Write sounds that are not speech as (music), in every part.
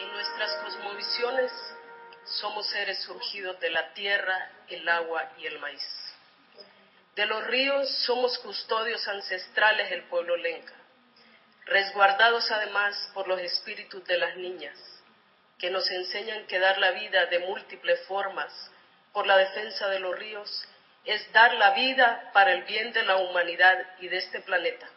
En nuestras cosmovisiones somos seres surgidos de la tierra, el agua y el maíz. De los ríos somos custodios ancestrales del pueblo lenca, resguardados además por los espíritus de las niñas, que nos enseñan que dar la vida de múltiples formas por la defensa de los ríos es dar la vida para el bien de la humanidad y de este planeta.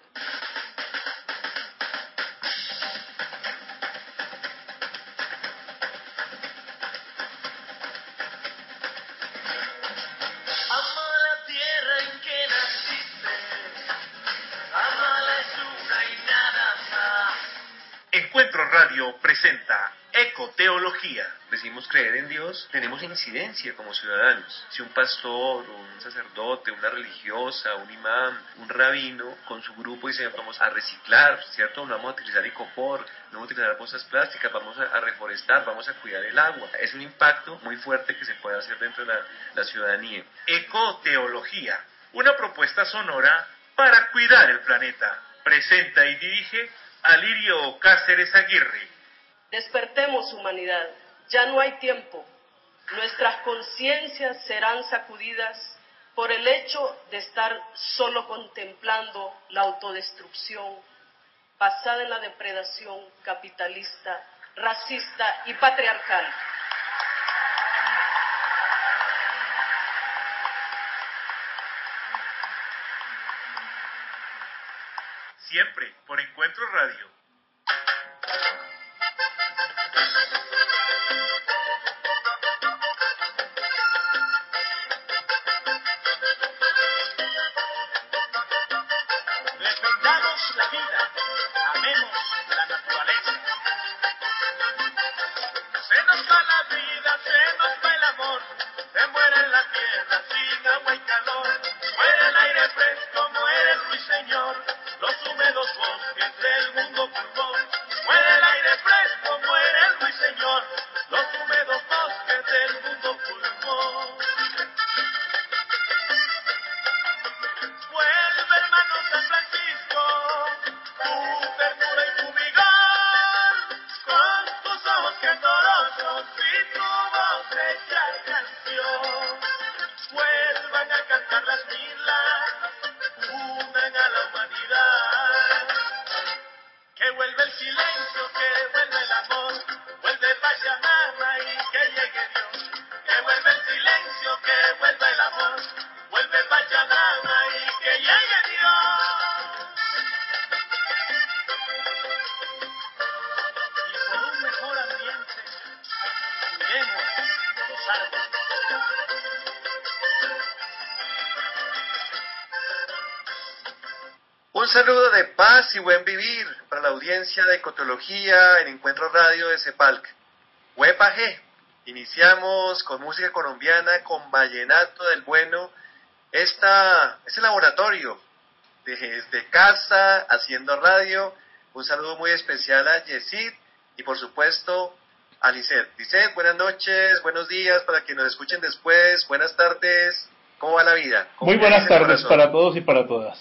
Presenta Ecoteología. Decimos creer en Dios, tenemos incidencia como ciudadanos. Si un pastor, un sacerdote, una religiosa, un imán, un rabino, con su grupo dice vamos a reciclar, ¿cierto? No vamos a utilizar icopor, no vamos a utilizar bolsas plásticas, vamos a, reforestar, vamos a cuidar el agua. Es un impacto muy fuerte que se puede hacer dentro de la, la ciudadanía. Ecoteología, una propuesta sonora para cuidar el planeta. Presenta y dirige Alirio Cáceres Aguirre. Despertemos humanidad, ya no hay tiempo. Nuestras conciencias serán sacudidas por el hecho de estar solo contemplando la autodestrucción basada en la depredación capitalista, racista y patriarcal. siempre por Encuentro Radio. La vida, amemos la naturaleza. Se nos va la vida, se nos va el amor, se muere la tierra sin agua y calor, muere el aire fresco, muere el ruiseñor los húmedos bosques del mundo pulmón. Muere el aire fresco, muere el ruiseñor, los húmedos bosques del mundo pulmón. Saludo de paz y buen vivir para la audiencia de Ecotología en Encuentro Radio de Cepalc. Huepa G. Iniciamos con música colombiana, con Vallenato del Bueno. Esta, este laboratorio desde casa, haciendo radio. Un saludo muy especial a Yesid y por supuesto a Lisset. Lisset, buenas noches, buenos días para quienes nos escuchen después. Buenas tardes. ¿Cómo va la vida? ¿Cómo Muy buenas tardes para todos y para todas.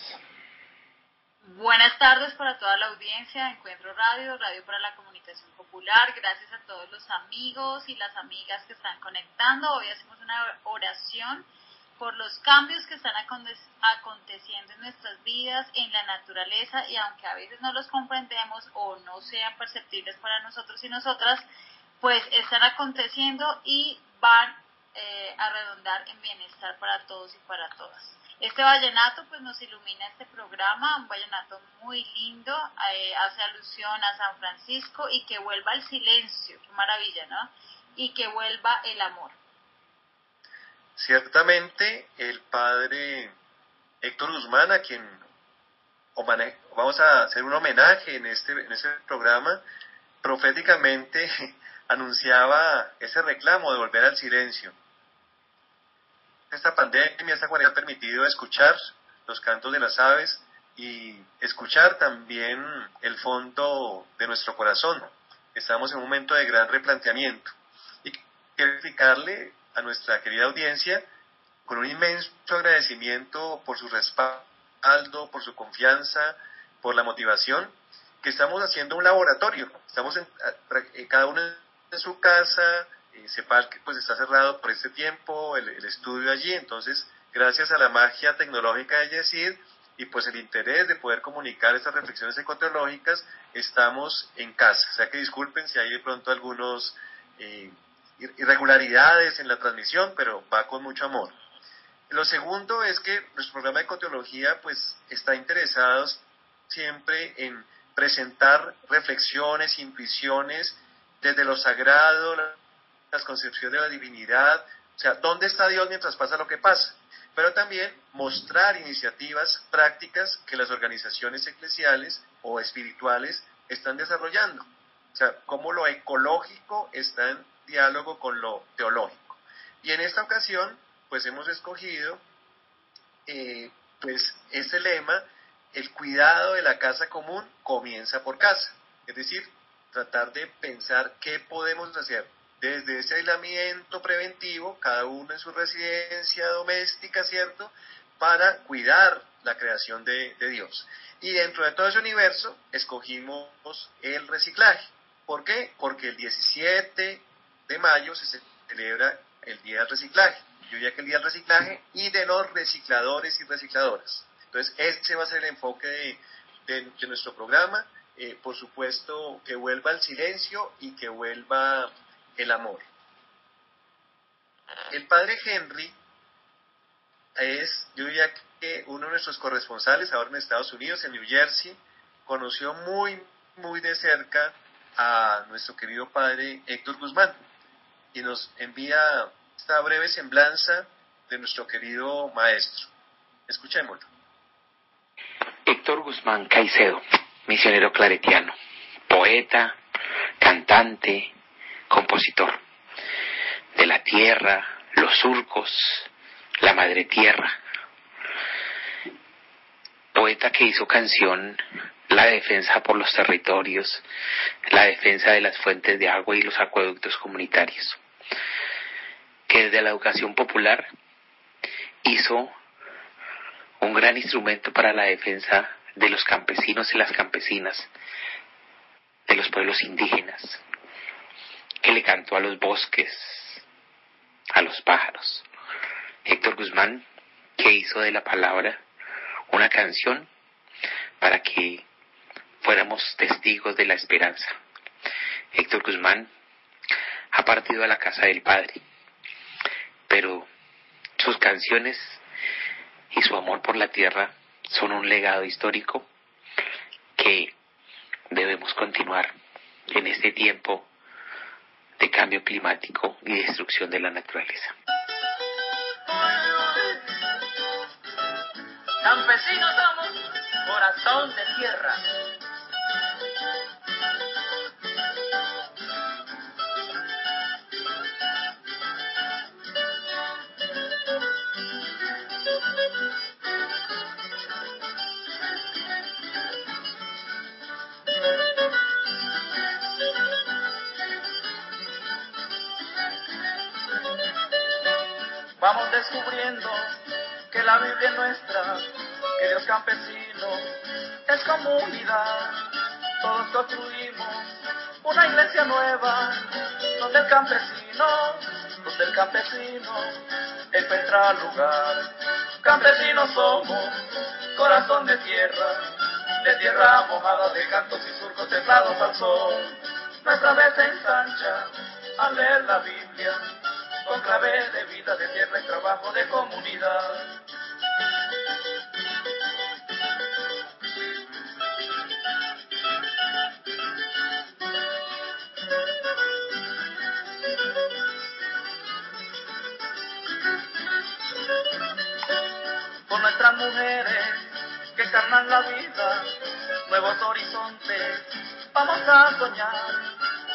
Buenas tardes para toda la audiencia de Encuentro Radio, Radio para la Comunicación Popular. Gracias a todos los amigos y las amigas que están conectando. Hoy hacemos una oración por los cambios que están aconte- aconteciendo en nuestras vidas, en la naturaleza, y aunque a veces no los comprendemos o no sean perceptibles para nosotros y nosotras, pues están aconteciendo y van eh, a redondar en bienestar para todos y para todas. Este vallenato pues nos ilumina este programa, un vallenato muy lindo, eh, hace alusión a San Francisco y que vuelva el silencio, qué maravilla, ¿no? Y que vuelva el amor. Ciertamente el padre Héctor Guzmán, a quien vamos a hacer un homenaje en este, en este programa, proféticamente (laughs) anunciaba ese reclamo de volver al silencio. Esta pandemia, esta cuarentena ha permitido escuchar los cantos de las aves y escuchar también el fondo de nuestro corazón. Estamos en un momento de gran replanteamiento. Y quiero explicarle a nuestra querida audiencia con un inmenso agradecimiento por su respaldo, por su confianza, por la motivación, que estamos haciendo un laboratorio. Estamos en, cada uno en su casa, eh, sepa que pues está cerrado por este tiempo el, estudio allí, entonces gracias a la magia tecnológica de Yesid y pues el interés de poder comunicar estas reflexiones ecoteológicas, estamos en casa. O sea que disculpen si hay de pronto algunos eh, irregularidades en la transmisión, pero va con mucho amor. Lo segundo es que nuestro programa de ecoteología pues está interesado siempre en presentar reflexiones, intuiciones desde lo sagrado, las concepciones de la divinidad, o sea, ¿dónde está Dios mientras pasa lo que pasa? Pero también mostrar iniciativas prácticas que las organizaciones eclesiales o espirituales están desarrollando. O sea, cómo lo ecológico está en diálogo con lo teológico. Y en esta ocasión, pues hemos escogido eh, pues ese lema, el cuidado de la casa común comienza por casa. Es decir, tratar de pensar qué podemos hacer desde ese aislamiento preventivo, cada uno en su residencia doméstica, ¿cierto? Para cuidar la creación de, Dios. Y dentro de todo ese universo escogimos el reciclaje. ¿Por qué? Porque el 17 de mayo se celebra el Día del Reciclaje. Yo ya que el Día del Reciclaje y de los recicladores y recicladoras. Entonces, ese va a ser el enfoque de, nuestro programa. Eh, por supuesto, que vuelva el silencio y que vuelva el amor. El padre Henry es, yo diría que uno de nuestros corresponsales ahora en Estados Unidos, en New Jersey, conoció muy, muy de cerca a nuestro querido padre Héctor Guzmán y nos envía esta breve semblanza de nuestro querido maestro. Escuchémoslo. Héctor Guzmán Caicedo, misionero claretiano, poeta, cantante, compositor de la tierra, los surcos, la madre tierra. Poeta que hizo canción la defensa por los territorios, la defensa de las fuentes de agua y los acueductos comunitarios. Que desde la educación popular hizo un gran instrumento para la defensa de los campesinos y las campesinas, de los pueblos indígenas, que le cantó a los bosques, a los pájaros. Héctor Guzmán, que hizo de la palabra una canción para que fuéramos testigos de la esperanza. Héctor Guzmán ha partido a la casa del Padre, pero sus canciones y su amor por la tierra son un legado histórico que debemos continuar en este tiempo de cambio climático y destrucción de la naturaleza. Campesinos somos, corazón de tierra. Descubriendo que la Biblia es nuestra, que Dios campesino es comunidad. Todos construimos una iglesia nueva, donde el campesino, donde el campesino encuentra lugar. Campesinos somos, corazón de tierra, de tierra mojada de cantos y surcos templados al sol. Nuestra vez se ensancha al leer la Biblia con clave de de tierra y trabajo de comunidad. Por nuestras mujeres que carnan la vida, nuevos horizontes, vamos a soñar.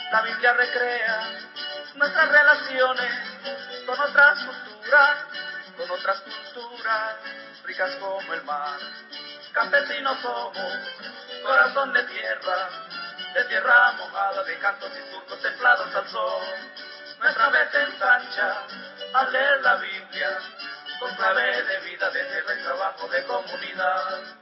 La Biblia recrea nuestras relaciones con otras culturas, con otras culturas, ricas como el mar. Campesinos somos, corazón de tierra, de tierra mojada, de cantos y surcos templados al sol. Nuestra vez ensancha al leer la Biblia, con clave de vida, de tierra y trabajo de comunidad.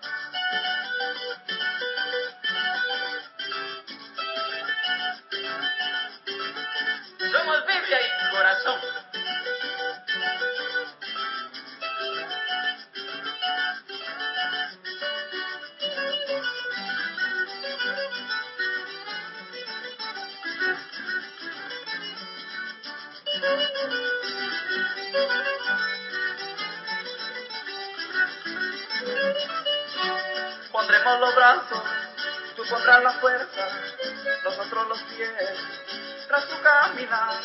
Caminar.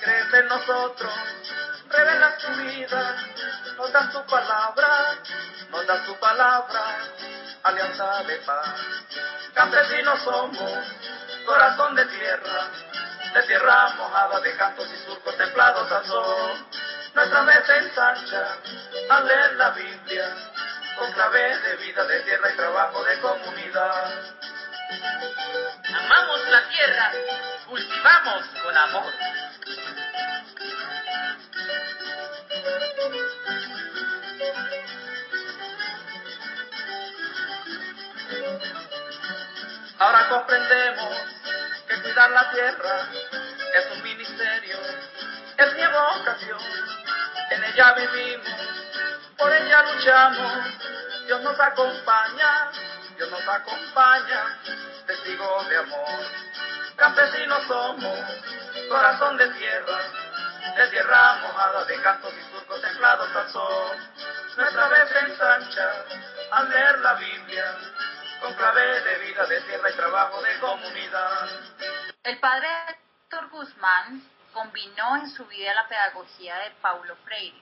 Crees en nosotros, revelas tu vida, nos das tu palabra, nos das tu palabra, alianza de paz. Campesinos somos, corazón de tierra, de tierra mojada de cantos y surcos templados al sol. Nuestra mente ensancha al leer la Biblia, con clave de vida, de tierra y trabajo de comunidad. Amamos la tierra, cultivamos con amor. Ahora comprendemos que cuidar la tierra es un ministerio, es mi vocación. En ella vivimos, por ella luchamos. Dios nos acompaña, Dios nos acompaña, testigos de amor. Campesinos somos, corazón de tierra, de tierra mojada, de cantos y surcos templados al sol. Nuestra vez ensancha al leer la Biblia con clave de vida, de tierra y trabajo de comunidad. El padre Héctor Guzmán combinó en su vida la pedagogía de Paulo Freire.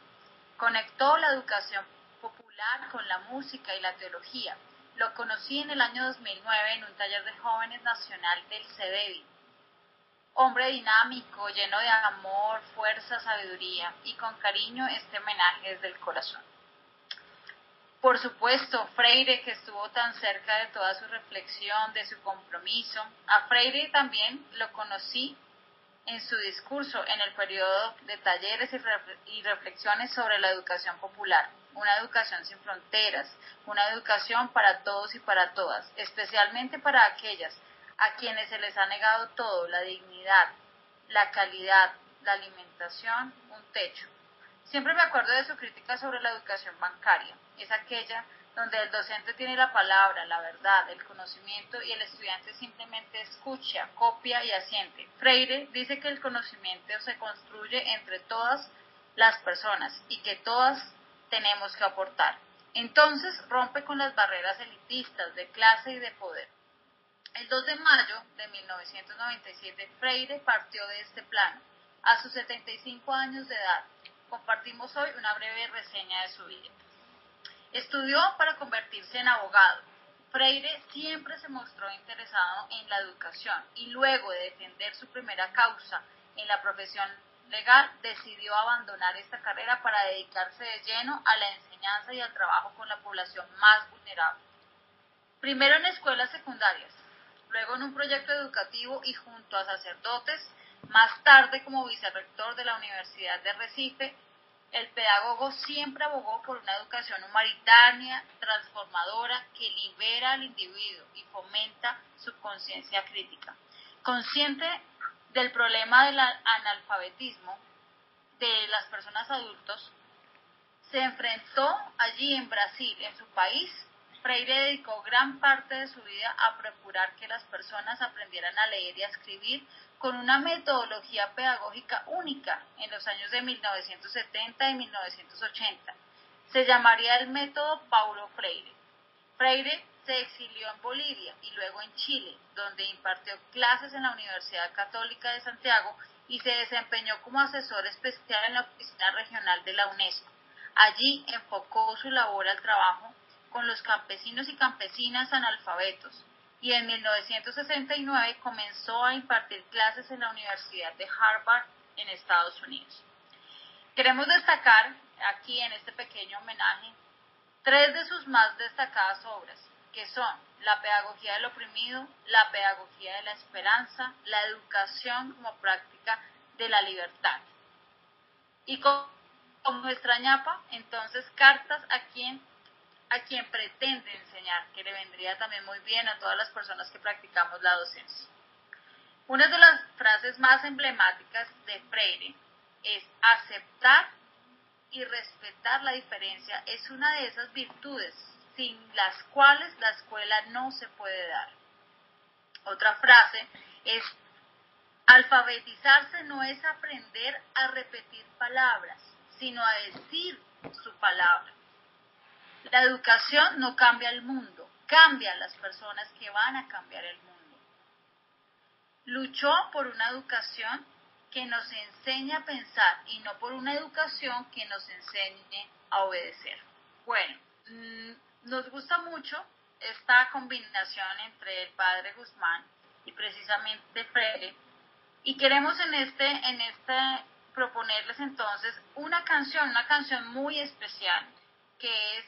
Conectó la educación popular con la música y la teología. Lo conocí en el año 2009 en un taller de jóvenes nacional del CEDEVI. Hombre dinámico, lleno de amor, fuerza, sabiduría y con cariño este homenaje desde el corazón. Por supuesto, Freire, que estuvo tan cerca de toda su reflexión, de su compromiso. A Freire también lo conocí en su discurso en el periodo de talleres y reflexiones sobre la educación popular, una educación sin fronteras, una educación para todos y para todas, especialmente para aquellas a quienes se les ha negado todo, la dignidad, la calidad, la alimentación, un techo. Siempre me acuerdo de su crítica sobre la educación bancaria es aquella donde el docente tiene la palabra, la verdad, el conocimiento y el estudiante simplemente escucha, copia y asiente. Freire dice que el conocimiento se construye entre todas las personas y que todas tenemos que aportar. Entonces rompe con las barreras elitistas de clase y de poder. El 2 de mayo de 1997, Freire partió de este plano. A sus 75 años de edad, compartimos hoy una breve reseña de su vida. Estudió para convertirse en abogado. Freire siempre se mostró interesado en la educación y luego de defender su primera causa en la profesión legal decidió abandonar esta carrera para dedicarse de lleno a la enseñanza y al trabajo con la población más vulnerable. Primero en escuelas secundarias, luego en un proyecto educativo y junto a sacerdotes, más tarde como vicerrector de la Universidad de Recife el pedagogo siempre abogó por una educación humanitaria, transformadora, que libera al individuo y fomenta su conciencia crítica. Consciente del problema del analfabetismo de las personas adultos, se enfrentó allí en Brasil, en su país. Freire dedicó gran parte de su vida a procurar que las personas aprendieran a leer y a escribir con una metodología pedagógica única en los años de 1970 y 1980. Se llamaría el método Paulo Freire. Freire se exilió en Bolivia y luego en Chile, donde impartió clases en la Universidad Católica de Santiago y se desempeñó como asesor especial en la Oficina Regional de la UNESCO. Allí enfocó su labor al trabajo con los campesinos y campesinas analfabetos, y en 1969 comenzó a impartir clases en la Universidad de Harvard en Estados Unidos. Queremos destacar aquí en este pequeño homenaje tres de sus más destacadas obras, que son la pedagogía del oprimido, la pedagogía de la esperanza, la educación como práctica de la libertad. Y con, nuestra ñapa, entonces, cartas a quien a quien pretende enseñar, que le vendría también muy bien a todas las personas que practicamos la docencia. Una de las frases más emblemáticas de Freire es aceptar y respetar la diferencia es una de esas virtudes sin las cuales la escuela no se puede dar. Otra frase es alfabetizarse no es aprender a repetir palabras, sino a decir su palabra. La educación no cambia el mundo, cambia las personas que van a cambiar el mundo. Luchó por una educación que nos enseñe a pensar y no por una educación que nos enseñe a obedecer. Bueno, mm, nos gusta mucho esta combinación entre el padre Guzmán y precisamente Freire y queremos en este en este proponerles entonces una canción, una canción muy especial que es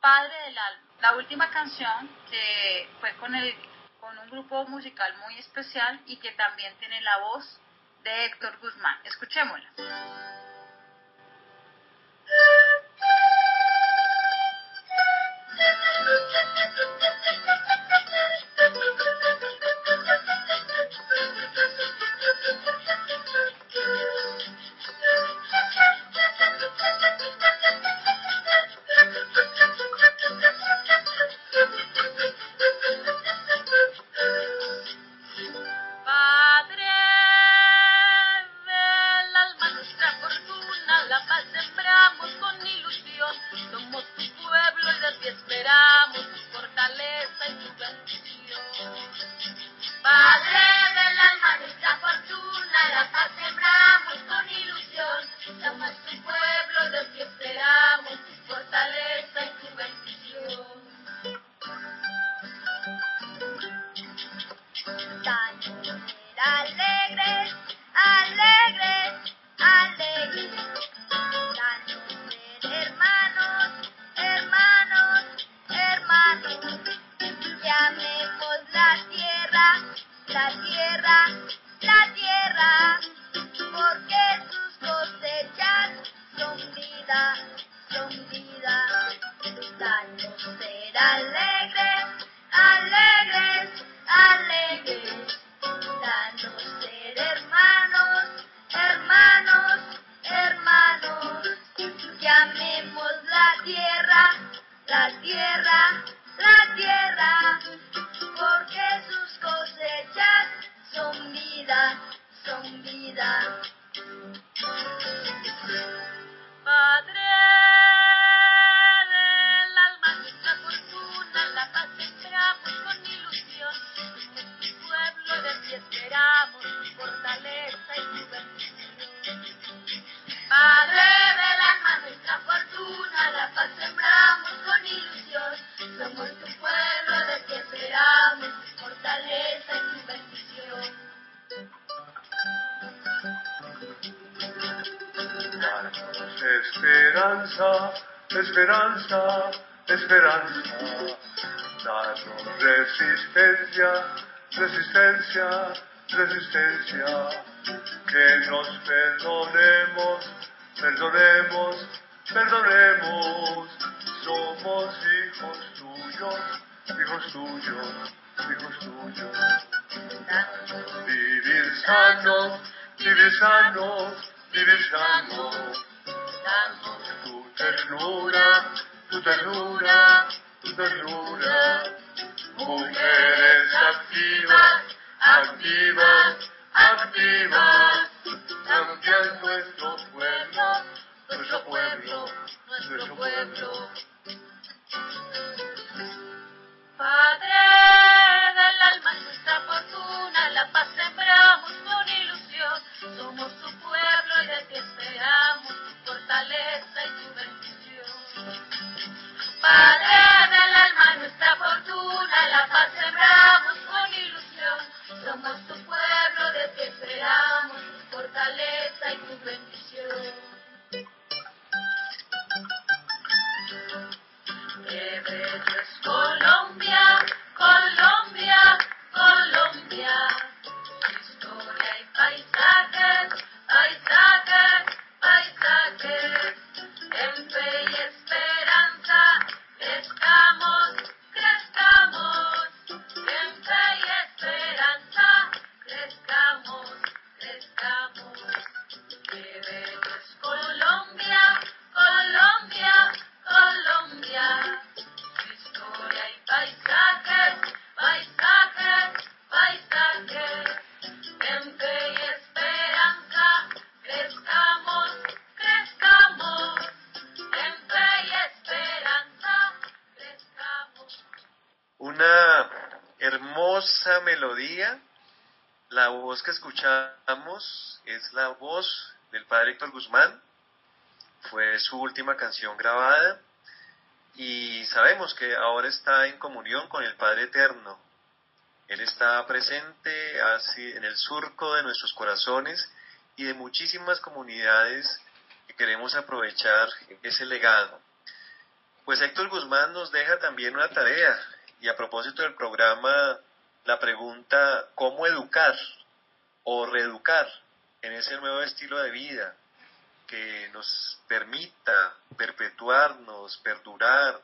Padre del Alma. La última canción que fue con el con un grupo musical muy especial y que también tiene la voz de Héctor Guzmán. Escuchémosla. Esperanza, (laughs) es la voz del padre Héctor Guzmán. Fue su última canción grabada y sabemos que ahora está en comunión con el Padre Eterno. Él está presente así en el surco de nuestros corazones y de muchísimas comunidades que queremos aprovechar ese legado. Pues Héctor Guzmán nos deja también una tarea y a propósito del programa la pregunta ¿cómo educar o reeducar en ese nuevo estilo de vida que nos permita perpetuarnos, perdurar,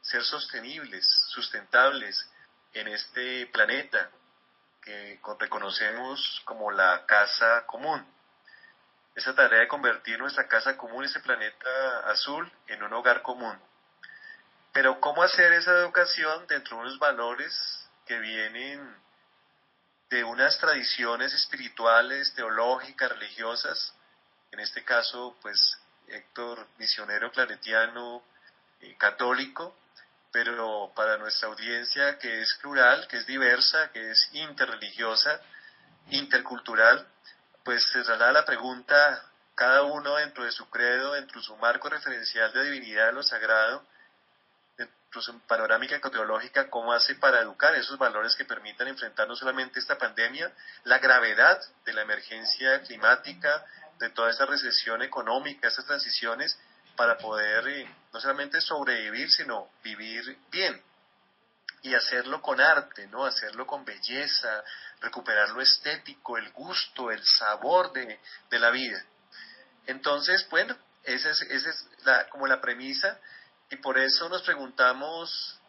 ser sostenibles, sustentables en este planeta que reconocemos como la casa común? Esa tarea de convertir nuestra casa común, ese planeta azul, en un hogar común pero ¿cómo hacer esa educación dentro de unos valores que vienen de unas tradiciones espirituales, teológicas, religiosas? En este caso, pues Héctor, misionero claretiano, eh, católico, pero para nuestra audiencia que es plural, que es diversa, que es interreligiosa, intercultural, pues se traslada la pregunta, cada uno dentro de su credo, dentro de su marco referencial de divinidad de lo sagrado, incluso en panorámica ecoteológica, cómo hace para educar esos valores que permitan enfrentar no solamente esta pandemia, la gravedad de la emergencia climática, de toda esta recesión económica, estas transiciones, para poder eh, no solamente sobrevivir, sino vivir bien y hacerlo con arte, ¿no? Hacerlo con belleza, recuperar lo estético, el gusto, el sabor de, de la vida. Entonces, bueno, esa es, esa es la, como la premisa y por eso nos preguntamos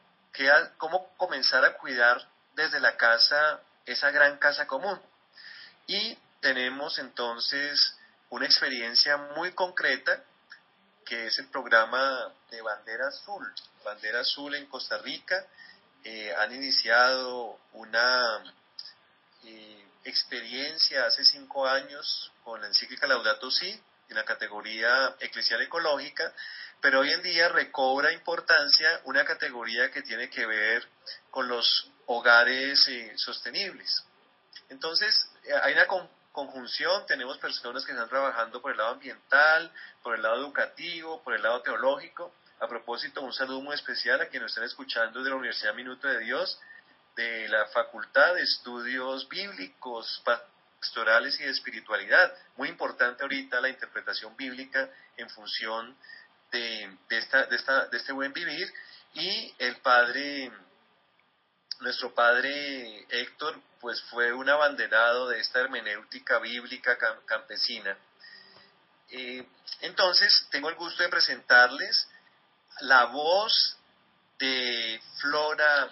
cómo comenzar a cuidar desde la casa, esa gran casa común. Y tenemos entonces una experiencia muy concreta que es el programa de Bandera Azul. Bandera Azul en Costa Rica eh, han iniciado una eh, experiencia hace cinco años con la encíclica Laudato Si en la categoría eclesial ecológica pero hoy en día recobra importancia una categoría que tiene que ver con los hogares eh, sostenibles. Entonces, eh, hay una conjunción, tenemos personas que están trabajando por el lado ambiental, por el lado educativo, por el lado teológico. A propósito, un saludo muy especial a quienes están escuchando de la Universidad Minuto de Dios, de la Facultad de Estudios Bíblicos, Pastorales y de Espiritualidad. Muy importante ahorita la interpretación bíblica en función de, esta, de, esta, de este buen vivir y el padre, nuestro padre Héctor, pues fue un abanderado de esta hermenéutica bíblica campesina. Eh, entonces, tengo el gusto de presentarles la voz de Flora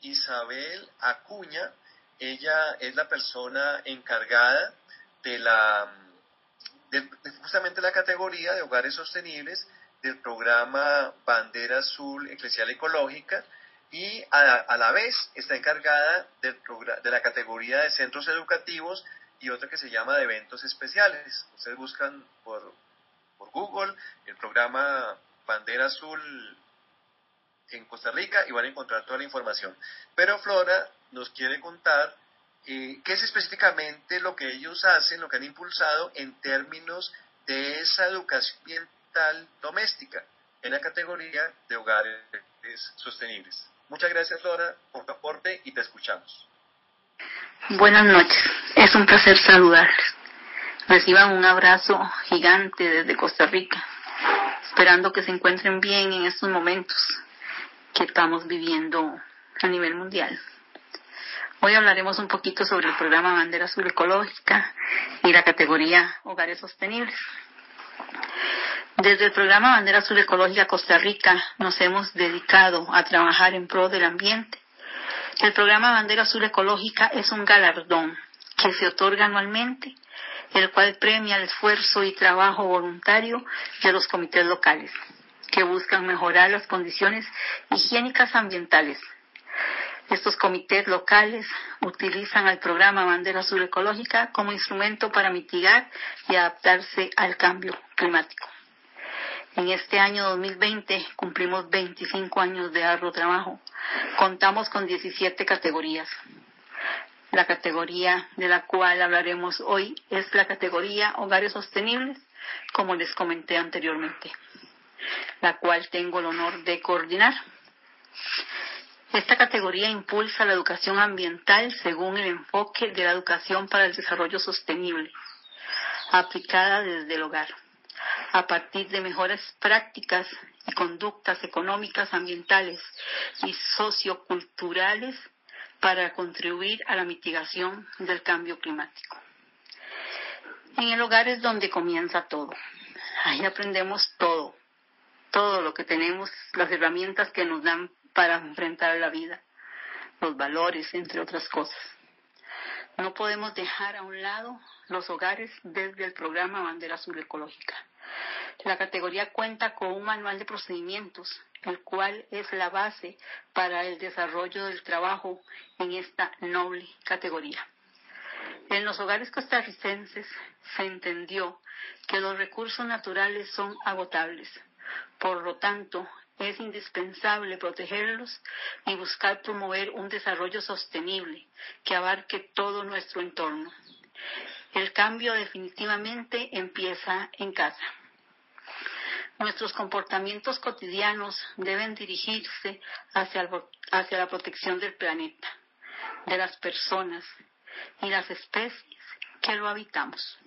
Isabel Acuña. Ella es la persona encargada de la justamente la categoría de hogares sostenibles del programa Bandera Azul Eclesial Ecológica y a, la vez está encargada de la categoría de centros educativos y otra que se llama de eventos especiales. Ustedes buscan por, por Google el programa Bandera Azul en Costa Rica y van a encontrar toda la información. Pero Flora nos quiere contar eh, qué es específicamente lo que ellos hacen, lo que han impulsado en términos de esa educación ambiental doméstica en la categoría de hogares sostenibles. Muchas gracias, Laura, por tu aporte y te escuchamos. Buenas noches, es un placer saludarles. Reciban un abrazo gigante desde Costa Rica, esperando que se encuentren bien en estos momentos que estamos viviendo a nivel mundial. Hoy hablaremos un poquito sobre el programa Bandera Azul Ecológica y la categoría Hogares Sostenibles. Desde el programa Bandera Azul Ecológica Costa Rica nos hemos dedicado a trabajar en pro del ambiente. El programa Bandera Azul Ecológica es un galardón que se otorga anualmente, el cual premia el esfuerzo y trabajo voluntario de los comités locales, que buscan mejorar las condiciones higiénicas ambientales estos comités locales utilizan al programa Bandera Azul Ecológica como instrumento para mitigar y adaptarse al cambio climático. En este año 2020 cumplimos 25 años de arduo trabajo. Contamos con 17 categorías. La categoría de la cual hablaremos hoy es la categoría Hogares Sostenibles, como les comenté anteriormente, la cual tengo el honor de coordinar. Esta categoría impulsa la educación ambiental según el enfoque de la educación para el desarrollo sostenible, aplicada desde el hogar, a partir de mejores prácticas y conductas económicas, ambientales y socioculturales para contribuir a la mitigación del cambio climático. En el hogar es donde comienza todo. Ahí aprendemos todo, todo lo que tenemos, las herramientas que nos dan para enfrentar la vida, los valores, entre otras cosas. No podemos dejar a un lado los hogares desde el programa Bandera Azul Ecológica. La categoría cuenta con un manual de procedimientos, el cual es la base para el desarrollo del trabajo en esta noble categoría. En los hogares costarricenses se entendió que los recursos naturales son agotables. Por lo tanto, es indispensable protegerlos y buscar promover un desarrollo sostenible que abarque todo nuestro entorno. El cambio definitivamente empieza en casa. Nuestros comportamientos cotidianos deben dirigirse hacia, hacia la protección del planeta, de las personas y las especies que lo habitamos.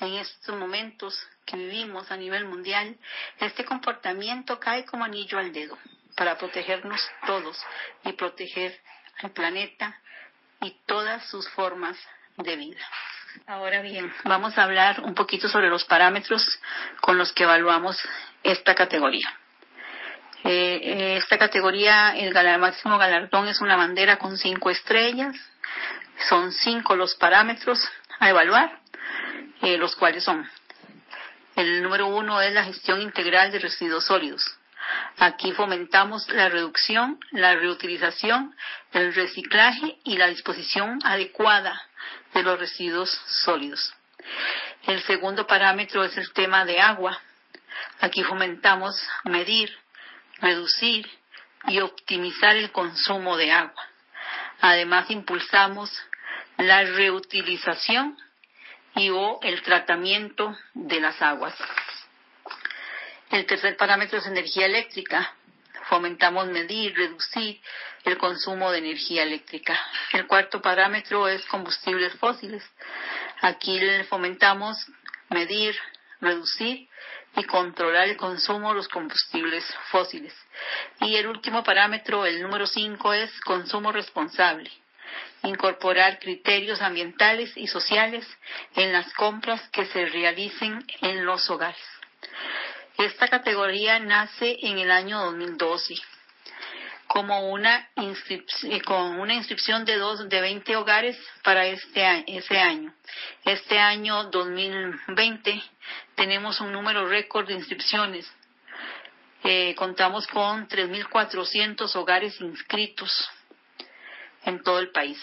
En estos momentos que vivimos a nivel mundial, este comportamiento cae como anillo al dedo para protegernos todos y proteger al planeta y todas sus formas de vida. Ahora bien, vamos a hablar un poquito sobre los parámetros con los que evaluamos esta categoría. Eh, eh, esta categoría, el máximo galardón es una bandera con cinco estrellas. Son cinco los parámetros a evaluar, eh, los cuales son. El número uno es la gestión integral de residuos sólidos. Aquí fomentamos la reducción, la reutilización, el reciclaje y la disposición adecuada de los residuos sólidos. El segundo parámetro es el tema de agua. Aquí fomentamos medir, reducir y optimizar el consumo de agua. Además, impulsamos la reutilización y o el tratamiento de las aguas. El tercer parámetro es energía eléctrica. Fomentamos medir, reducir el consumo de energía eléctrica. El cuarto parámetro es combustibles fósiles. Aquí fomentamos medir, reducir y controlar el consumo de los combustibles fósiles. Y el último parámetro, el número 5, es consumo responsable. Incorporar criterios ambientales y sociales en las compras que se realicen en los hogares. Esta categoría nace en el año 2012 como una con una inscripción de dos de 20 hogares para este ese año. Este año 2020 tenemos un número récord de inscripciones. Eh, contamos con 3.400 hogares inscritos en todo el país.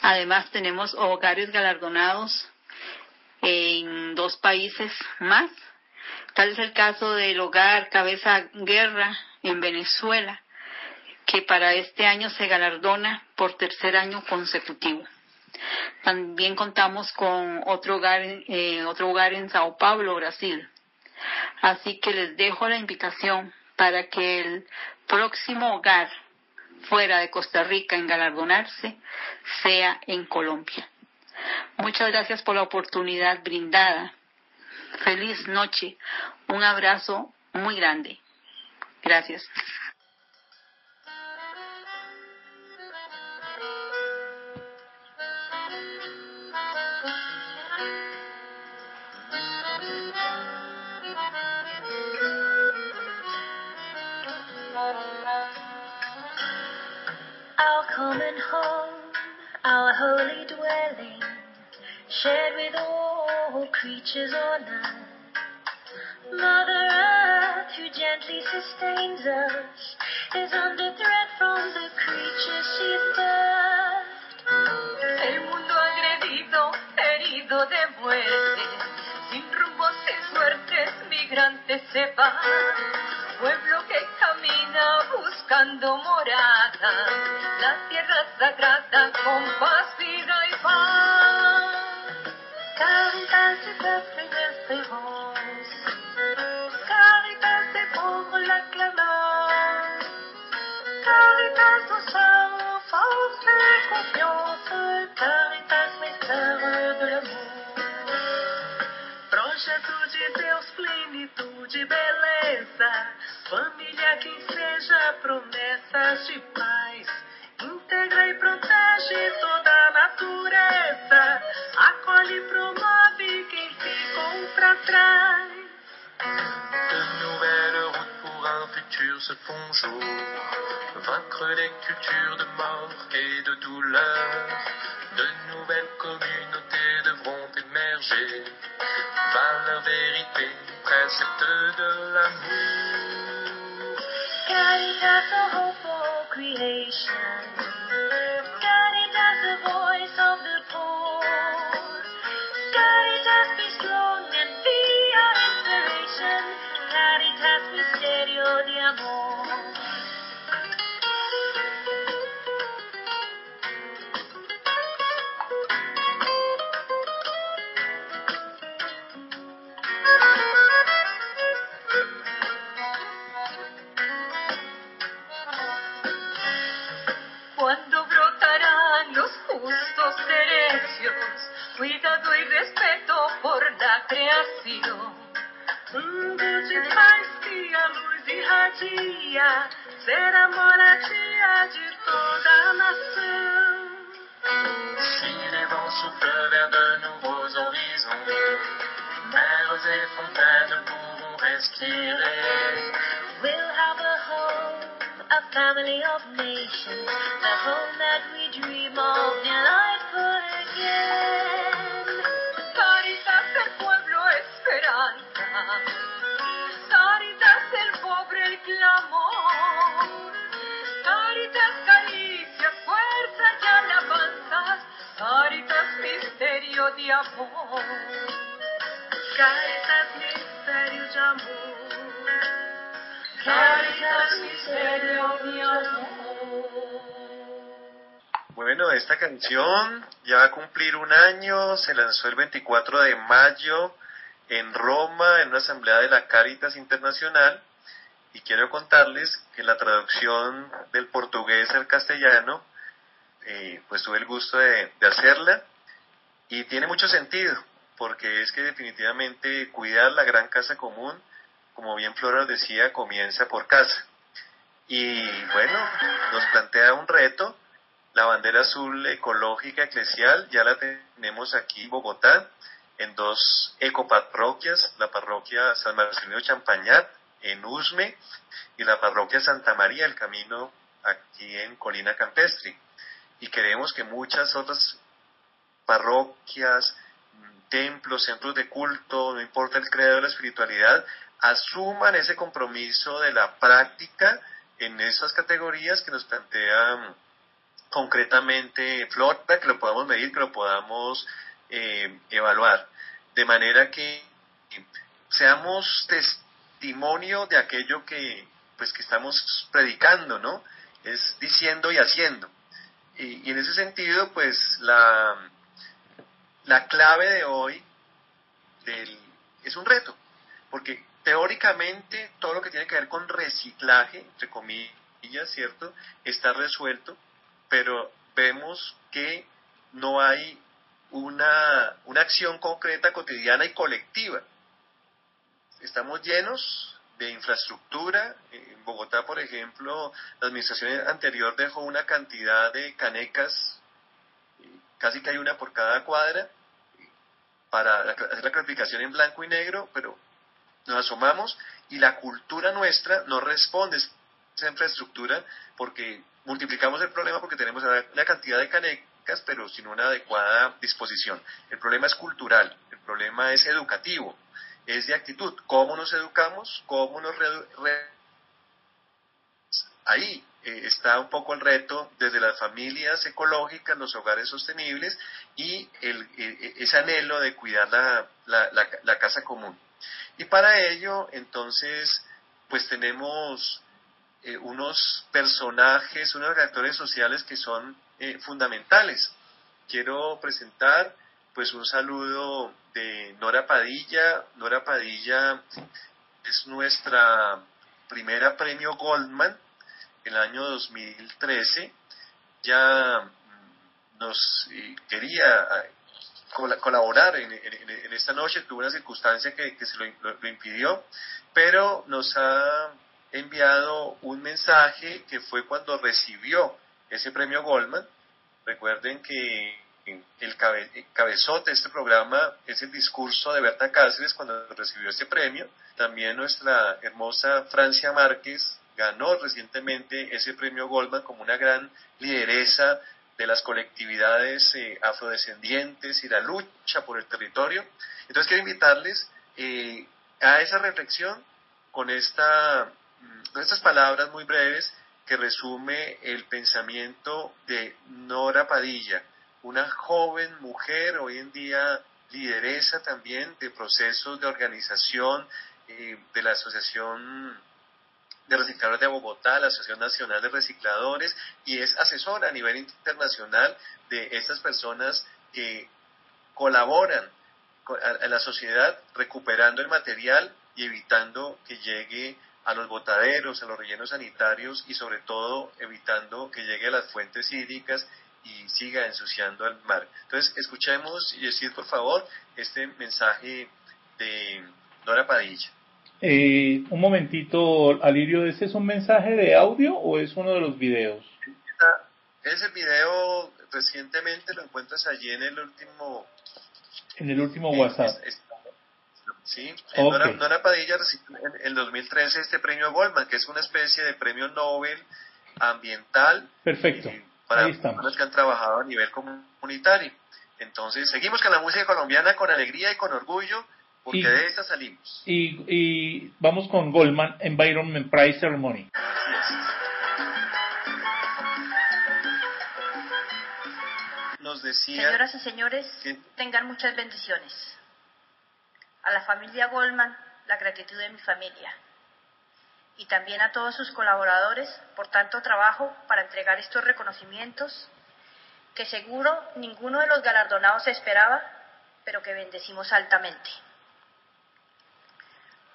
Además tenemos hogares galardonados en dos países más. Tal es el caso del hogar Cabeza Guerra en Venezuela, que para este año se galardona por tercer año consecutivo. También contamos con otro hogar, eh, otro hogar en Sao Paulo, Brasil. Así que les dejo la invitación para que el próximo hogar fuera de Costa Rica en galardonarse sea en Colombia. Muchas gracias por la oportunidad brindada. Feliz noche. Un abrazo muy grande. Gracias. Creatures on earth. Mother Earth, who gently sustains us, is under threat from the creatures she's birthed. El mundo agredido, herido de muerte, sin rumbo, sin suertes, migrantes se van. Pueblo que camina buscando sagrada, la tierra sagrada con paz, vida y paz. Caritas de pepe caritas de pobre la clamant, caritas nous sommes force et confiance, caritas mestre de amor. Projeto de Deus, plenitude, beleza, família que se seja promessas de paz. Integra e protege toda a natureza. Acolhe e promove quem ficou pra trás. De nouvelles routes pour un futur se font jour. Vaincre les cultures de mort et de douleur. De nouvelles communautés devront émerger. Valeur, vérité, précepte de l'amour. Caritas, a hope We'll have a home, a family of nations, the home that we dream of, esta canción ya va a cumplir un año, se lanzó el 24 de mayo en Roma, en una asamblea de la Caritas Internacional, y quiero contarles que la traducción del portugués al castellano, eh, pues tuve el gusto de, de hacerla, y tiene mucho sentido, porque es que definitivamente cuidar la gran casa común, como bien Flora decía, comienza por casa. Y bueno, nos plantea un reto, la bandera azul ecológica eclesial ya la tenemos aquí en Bogotá, en dos ecoparroquias, la parroquia San Marcelino Champañat en Usme y la parroquia Santa María el Camino aquí en Colina Campestri. Y queremos que muchas otras parroquias, templos, centros de culto, no importa el credo de la espiritualidad, asuman ese compromiso de la práctica en esas categorías que nos plantean concretamente Flora, que lo podamos medir, que lo podamos eh, evaluar, de manera que seamos testimonio de aquello que pues que estamos predicando, ¿no? Es diciendo y haciendo. Y, en ese sentido, pues la, la clave de hoy es un reto, porque teóricamente todo lo que tiene que ver con reciclaje, entre comillas, ¿cierto? Está resuelto, pero vemos que no hay una, una acción concreta, cotidiana y colectiva. Estamos llenos de infraestructura. En Bogotá, por ejemplo, la administración anterior dejó una cantidad de canecas, casi que hay una por cada cuadra, para hacer la clasificación en blanco y negro, pero nos asomamos y la cultura nuestra no responde a esa infraestructura porque multiplicamos el problema porque tenemos la cantidad de canecas pero sin una adecuada disposición. El problema es cultural, el problema es educativo, es de actitud. ¿Cómo nos educamos? ¿Cómo nos. Ahí eh, está un poco el reto desde las familias ecológicas, los hogares sostenibles y el, eh, ese anhelo de cuidar la, la, la casa común. Y para ello, entonces, pues tenemos eh, unos personajes, unos actores sociales que son eh, fundamentales. Quiero presentar pues un saludo de Nora Padilla. Nora Padilla es nuestra primera premio Goldman en el año 2013. Ya mm, nos eh, quería eh, colaborar en, esta noche, tuvo una circunstancia que, se lo, impidió, pero nos ha enviado un mensaje que fue cuando recibió ese premio Goldman. Recuerden que el cabezote de este programa es el discurso de Berta Cáceres cuando recibió este premio. También nuestra hermosa Francia Márquez ganó recientemente ese premio Goldman como una gran lideresa de las colectividades eh, afrodescendientes y la lucha por el territorio. Entonces quiero invitarles eh, a esa reflexión con, esta, estas palabras muy breves que resume el pensamiento de Nora Padilla, una joven mujer hoy en día lideresa también de procesos de organización eh, de la Asociación de Recicladores de Bogotá, la Asociación Nacional de Recicladores, y es asesora a nivel internacional de estas personas que colaboran a la sociedad recuperando el material y evitando que llegue a los botaderos, a los rellenos sanitarios y sobre todo evitando que llegue a las fuentes hídricas y siga ensuciando el mar. Entonces, escuchemos, y decir por favor, este mensaje de Nora Padilla. Eh, un momentito, Alirio, ¿ese es un mensaje de audio o es uno de los videos? Ese video recientemente lo encuentras allí en el último... En el último WhatsApp. Sí, Nora, Padilla recibió en el 2013 este premio Goldman, que es una especie de premio Nobel ambiental. Perfecto. Eh, para personas que han trabajado a nivel comunitario. Entonces, seguimos con la música colombiana con alegría y con orgullo porque de esta salimos. Y, y vamos con Goldman Environment Prize Ceremony. Nos decía... Señoras y señores, tengan muchas bendiciones. A la familia Goldman, la gratitud de mi familia. Y también a todos sus colaboradores por tanto trabajo para entregar estos reconocimientos que seguro ninguno de los galardonados esperaba, pero que bendecimos altamente.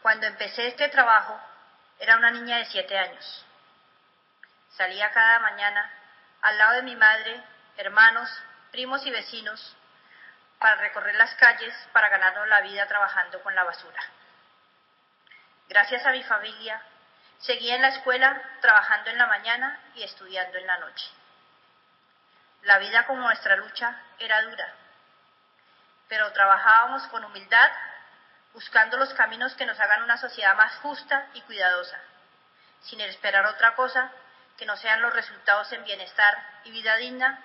Cuando empecé este trabajo, era una niña de siete años. Salía cada mañana al lado de mi madre, hermanos, primos y vecinos para recorrer las calles para ganarnos la vida trabajando con la basura. Gracias a mi familia, seguía en la escuela trabajando en la mañana y estudiando en la noche. La vida como nuestra lucha era dura, pero trabajábamos con humildad buscando los caminos que nos hagan una sociedad más justa y cuidadosa, sin esperar otra cosa que no sean los resultados en bienestar y vida digna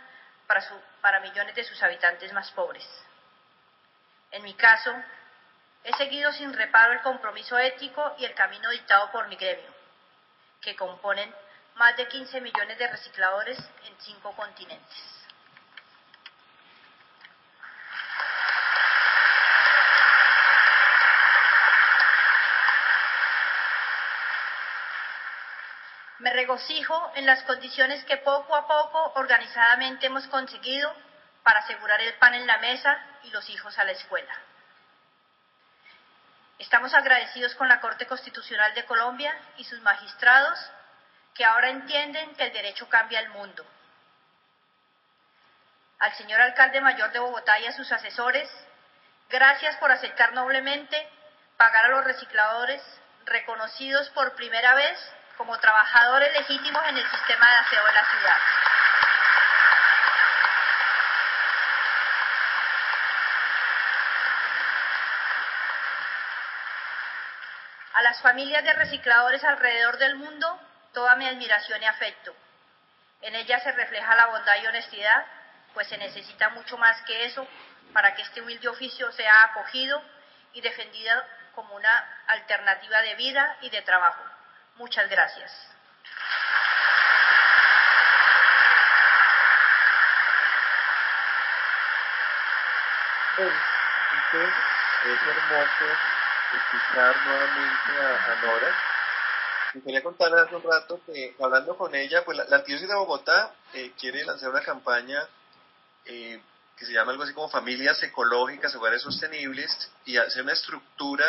para, para millones de sus habitantes más pobres. En mi caso, he seguido sin reparo el compromiso ético y el camino dictado por mi gremio, que componen más de 15 millones de recicladores en cinco continentes. Me regocijo en las condiciones que poco a poco organizadamente hemos conseguido para asegurar el pan en la mesa y los hijos a la escuela. Estamos agradecidos con la Corte Constitucional de Colombia y sus magistrados que ahora entienden que el derecho cambia el mundo. Al señor alcalde mayor de Bogotá y a sus asesores, gracias por aceptar noblemente pagar a los recicladores reconocidos por primera vez como trabajadores legítimos en el sistema de aseo de la ciudad. A las familias de recicladores alrededor del mundo, toda mi admiración y afecto. En ellas se refleja la bondad y honestidad, pues se necesita mucho más que eso para que este humilde oficio sea acogido y defendido como una alternativa de vida y de trabajo. Muchas gracias. Escuchar nuevamente a, Nora. Me quería contar hace un rato que hablando con ella, pues la, la de Bogotá eh, quiere lanzar una campaña eh, que se llama algo así como familias ecológicas, hogares sostenibles, y hacer una estructura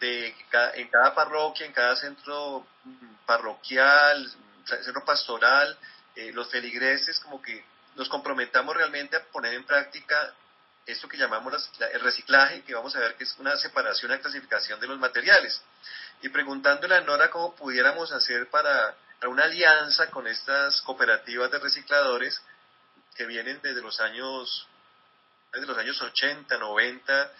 de en cada parroquia, en cada centro mm, parroquial, centro pastoral, eh, los feligreses, como que nos comprometamos realmente a poner en práctica esto que llamamos el reciclaje, que vamos a ver que es una separación, una clasificación de los materiales. Y preguntándole a Nora cómo pudiéramos hacer para, una alianza con estas cooperativas de recicladores que vienen desde los años, desde los años 80, 90,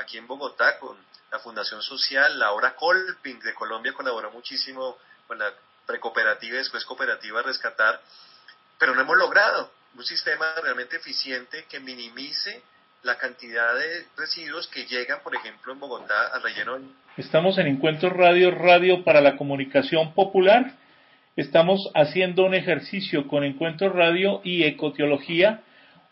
aquí en Bogotá, con la Fundación Social, la obra Colping de Colombia colaboró muchísimo con la precooperativa y después cooperativa Rescatar, pero no hemos logrado un sistema realmente eficiente que minimice la cantidad de residuos que llegan, por ejemplo, en Bogotá al relleno. Estamos en Encuentro Radio, Radio para la Comunicación Popular. Estamos haciendo un ejercicio con Encuentro Radio y Ecoteología.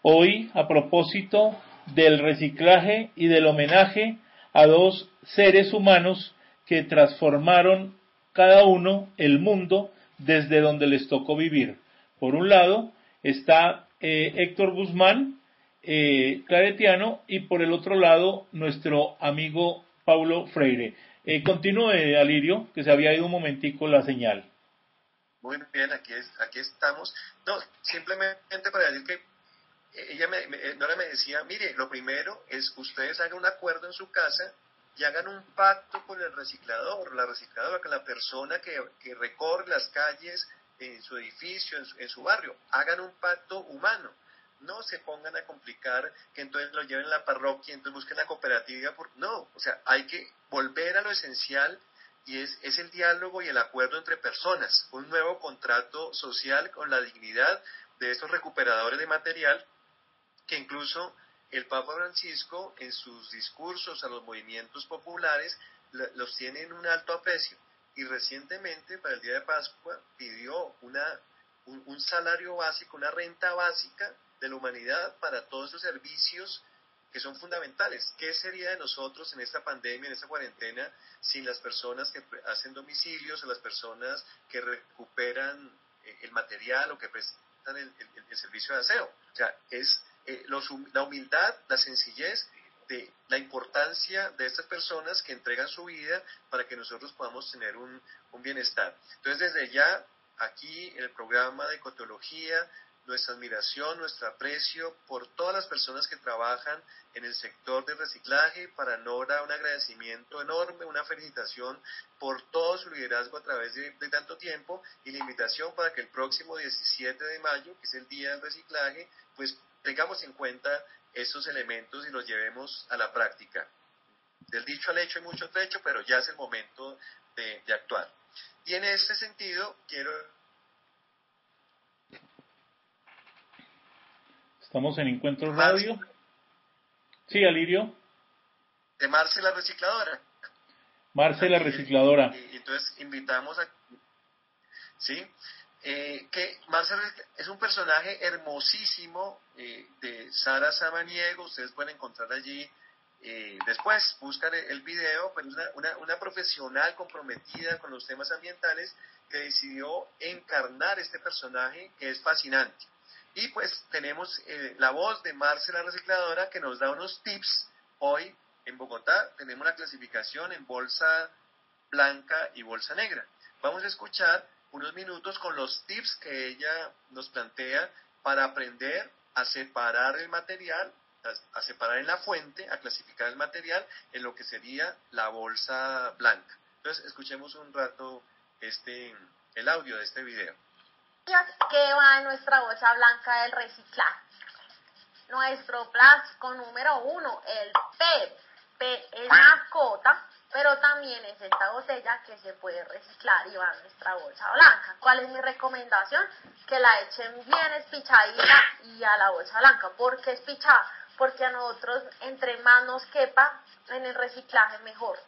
Hoy, a propósito del reciclaje y del homenaje a dos seres humanos que transformaron cada uno el mundo desde donde les tocó vivir. Por un lado está eh, Héctor Guzmán, eh, claretiano, y por el otro lado nuestro amigo Paulo Freire. Eh, continúe, Alirio, que se había ido un momentico la señal. Muy bien, aquí, aquí estamos. No, simplemente para decir que ella me, Nora me decía, mire, lo primero es que ustedes hagan un acuerdo en su casa y hagan un pacto con el reciclador, la recicladora, con la persona que, que recorre las calles en su edificio, en su, barrio. Hagan un pacto humano. No se pongan a complicar que entonces lo lleven a la parroquia, entonces busquen la cooperativa. Por... No, o sea, hay que volver a lo esencial y es, es el diálogo y el acuerdo entre personas. Un nuevo contrato social con la dignidad de estos recuperadores de material que incluso el Papa Francisco en sus discursos a los movimientos populares los tiene en un alto aprecio. Y recientemente, para el Día de Pascua, pidió una, un, salario básico, una renta básica de la humanidad para todos esos servicios que son fundamentales. ¿Qué sería de nosotros en esta pandemia, en esta cuarentena, sin las personas que hacen domicilios o las personas que recuperan eh, el material o que prestan el, el servicio de aseo? O sea, es eh, la humildad, la sencillez de la importancia de estas personas que entregan su vida para que nosotros podamos tener un, un bienestar. Entonces, desde ya, aquí en el programa de ecotología, nuestra admiración, nuestro aprecio por todas las personas que trabajan en el sector de reciclaje. Para Nora, un agradecimiento enorme, una felicitación por todo su liderazgo a través de, de, tanto tiempo y la invitación para que el próximo 17 de mayo, que es el Día del Reciclaje, pues tengamos en cuenta esos elementos y los llevemos a la práctica. Del dicho al hecho hay mucho trecho, pero ya es el momento de, actuar. Y en este sentido, quiero... Estamos en Encuentro Radio. Sí, Alirio. De Marce la recicladora. Marce la recicladora. Y, entonces invitamos a... ¿Sí? Eh, que Marcel es un personaje hermosísimo eh, de Sara Samaniego, ustedes pueden encontrar allí eh, después, buscan el, video, pero pues una, una, profesional comprometida con los temas ambientales que decidió encarnar este personaje que es fascinante. Y pues tenemos la voz de Marcela Recicladora que nos da unos tips hoy en Bogotá. Tenemos la clasificación en bolsa blanca y bolsa negra. Vamos a escuchar unos minutos con los tips que ella nos plantea para aprender a separar el material, a, separar en la fuente, a clasificar el material en lo que sería la bolsa blanca. Entonces, escuchemos un rato este, el audio de este video. ¿Qué va en nuestra bolsa blanca del reciclaje? Nuestro plástico número uno, el PET. P es mascota, pero también es esta botella que se puede reciclar y va a nuestra bolsa blanca. ¿Cuál es mi recomendación? Que la echen bien espichadita y a la bolsa blanca. ¿Por qué espichada? Porque a nosotros, entre más nos quepa en el reciclaje, mejor.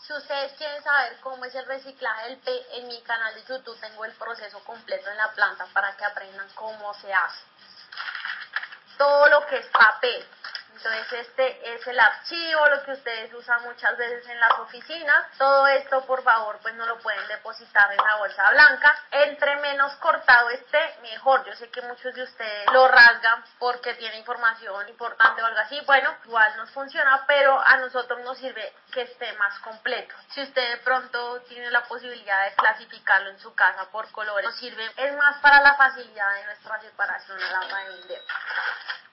Si ustedes quieren saber cómo es el reciclaje del P, en mi canal de YouTube tengo el proceso completo en la planta para que aprendan cómo se hace todo lo que es papel, Entonces este es el archivo, lo que ustedes usan muchas veces en las oficinas. Todo esto, por favor, pues no lo pueden depositar en la bolsa blanca. Entre menos cortado esté, mejor. Yo sé que muchos de ustedes lo rasgan porque tiene información importante o algo así. Bueno, igual nos funciona, pero a nosotros nos sirve que esté más completo. Si usted de pronto tiene la posibilidad de clasificarlo en su casa por colores, nos sirve. Es más para la facilidad de nuestra separación a la hora de vender.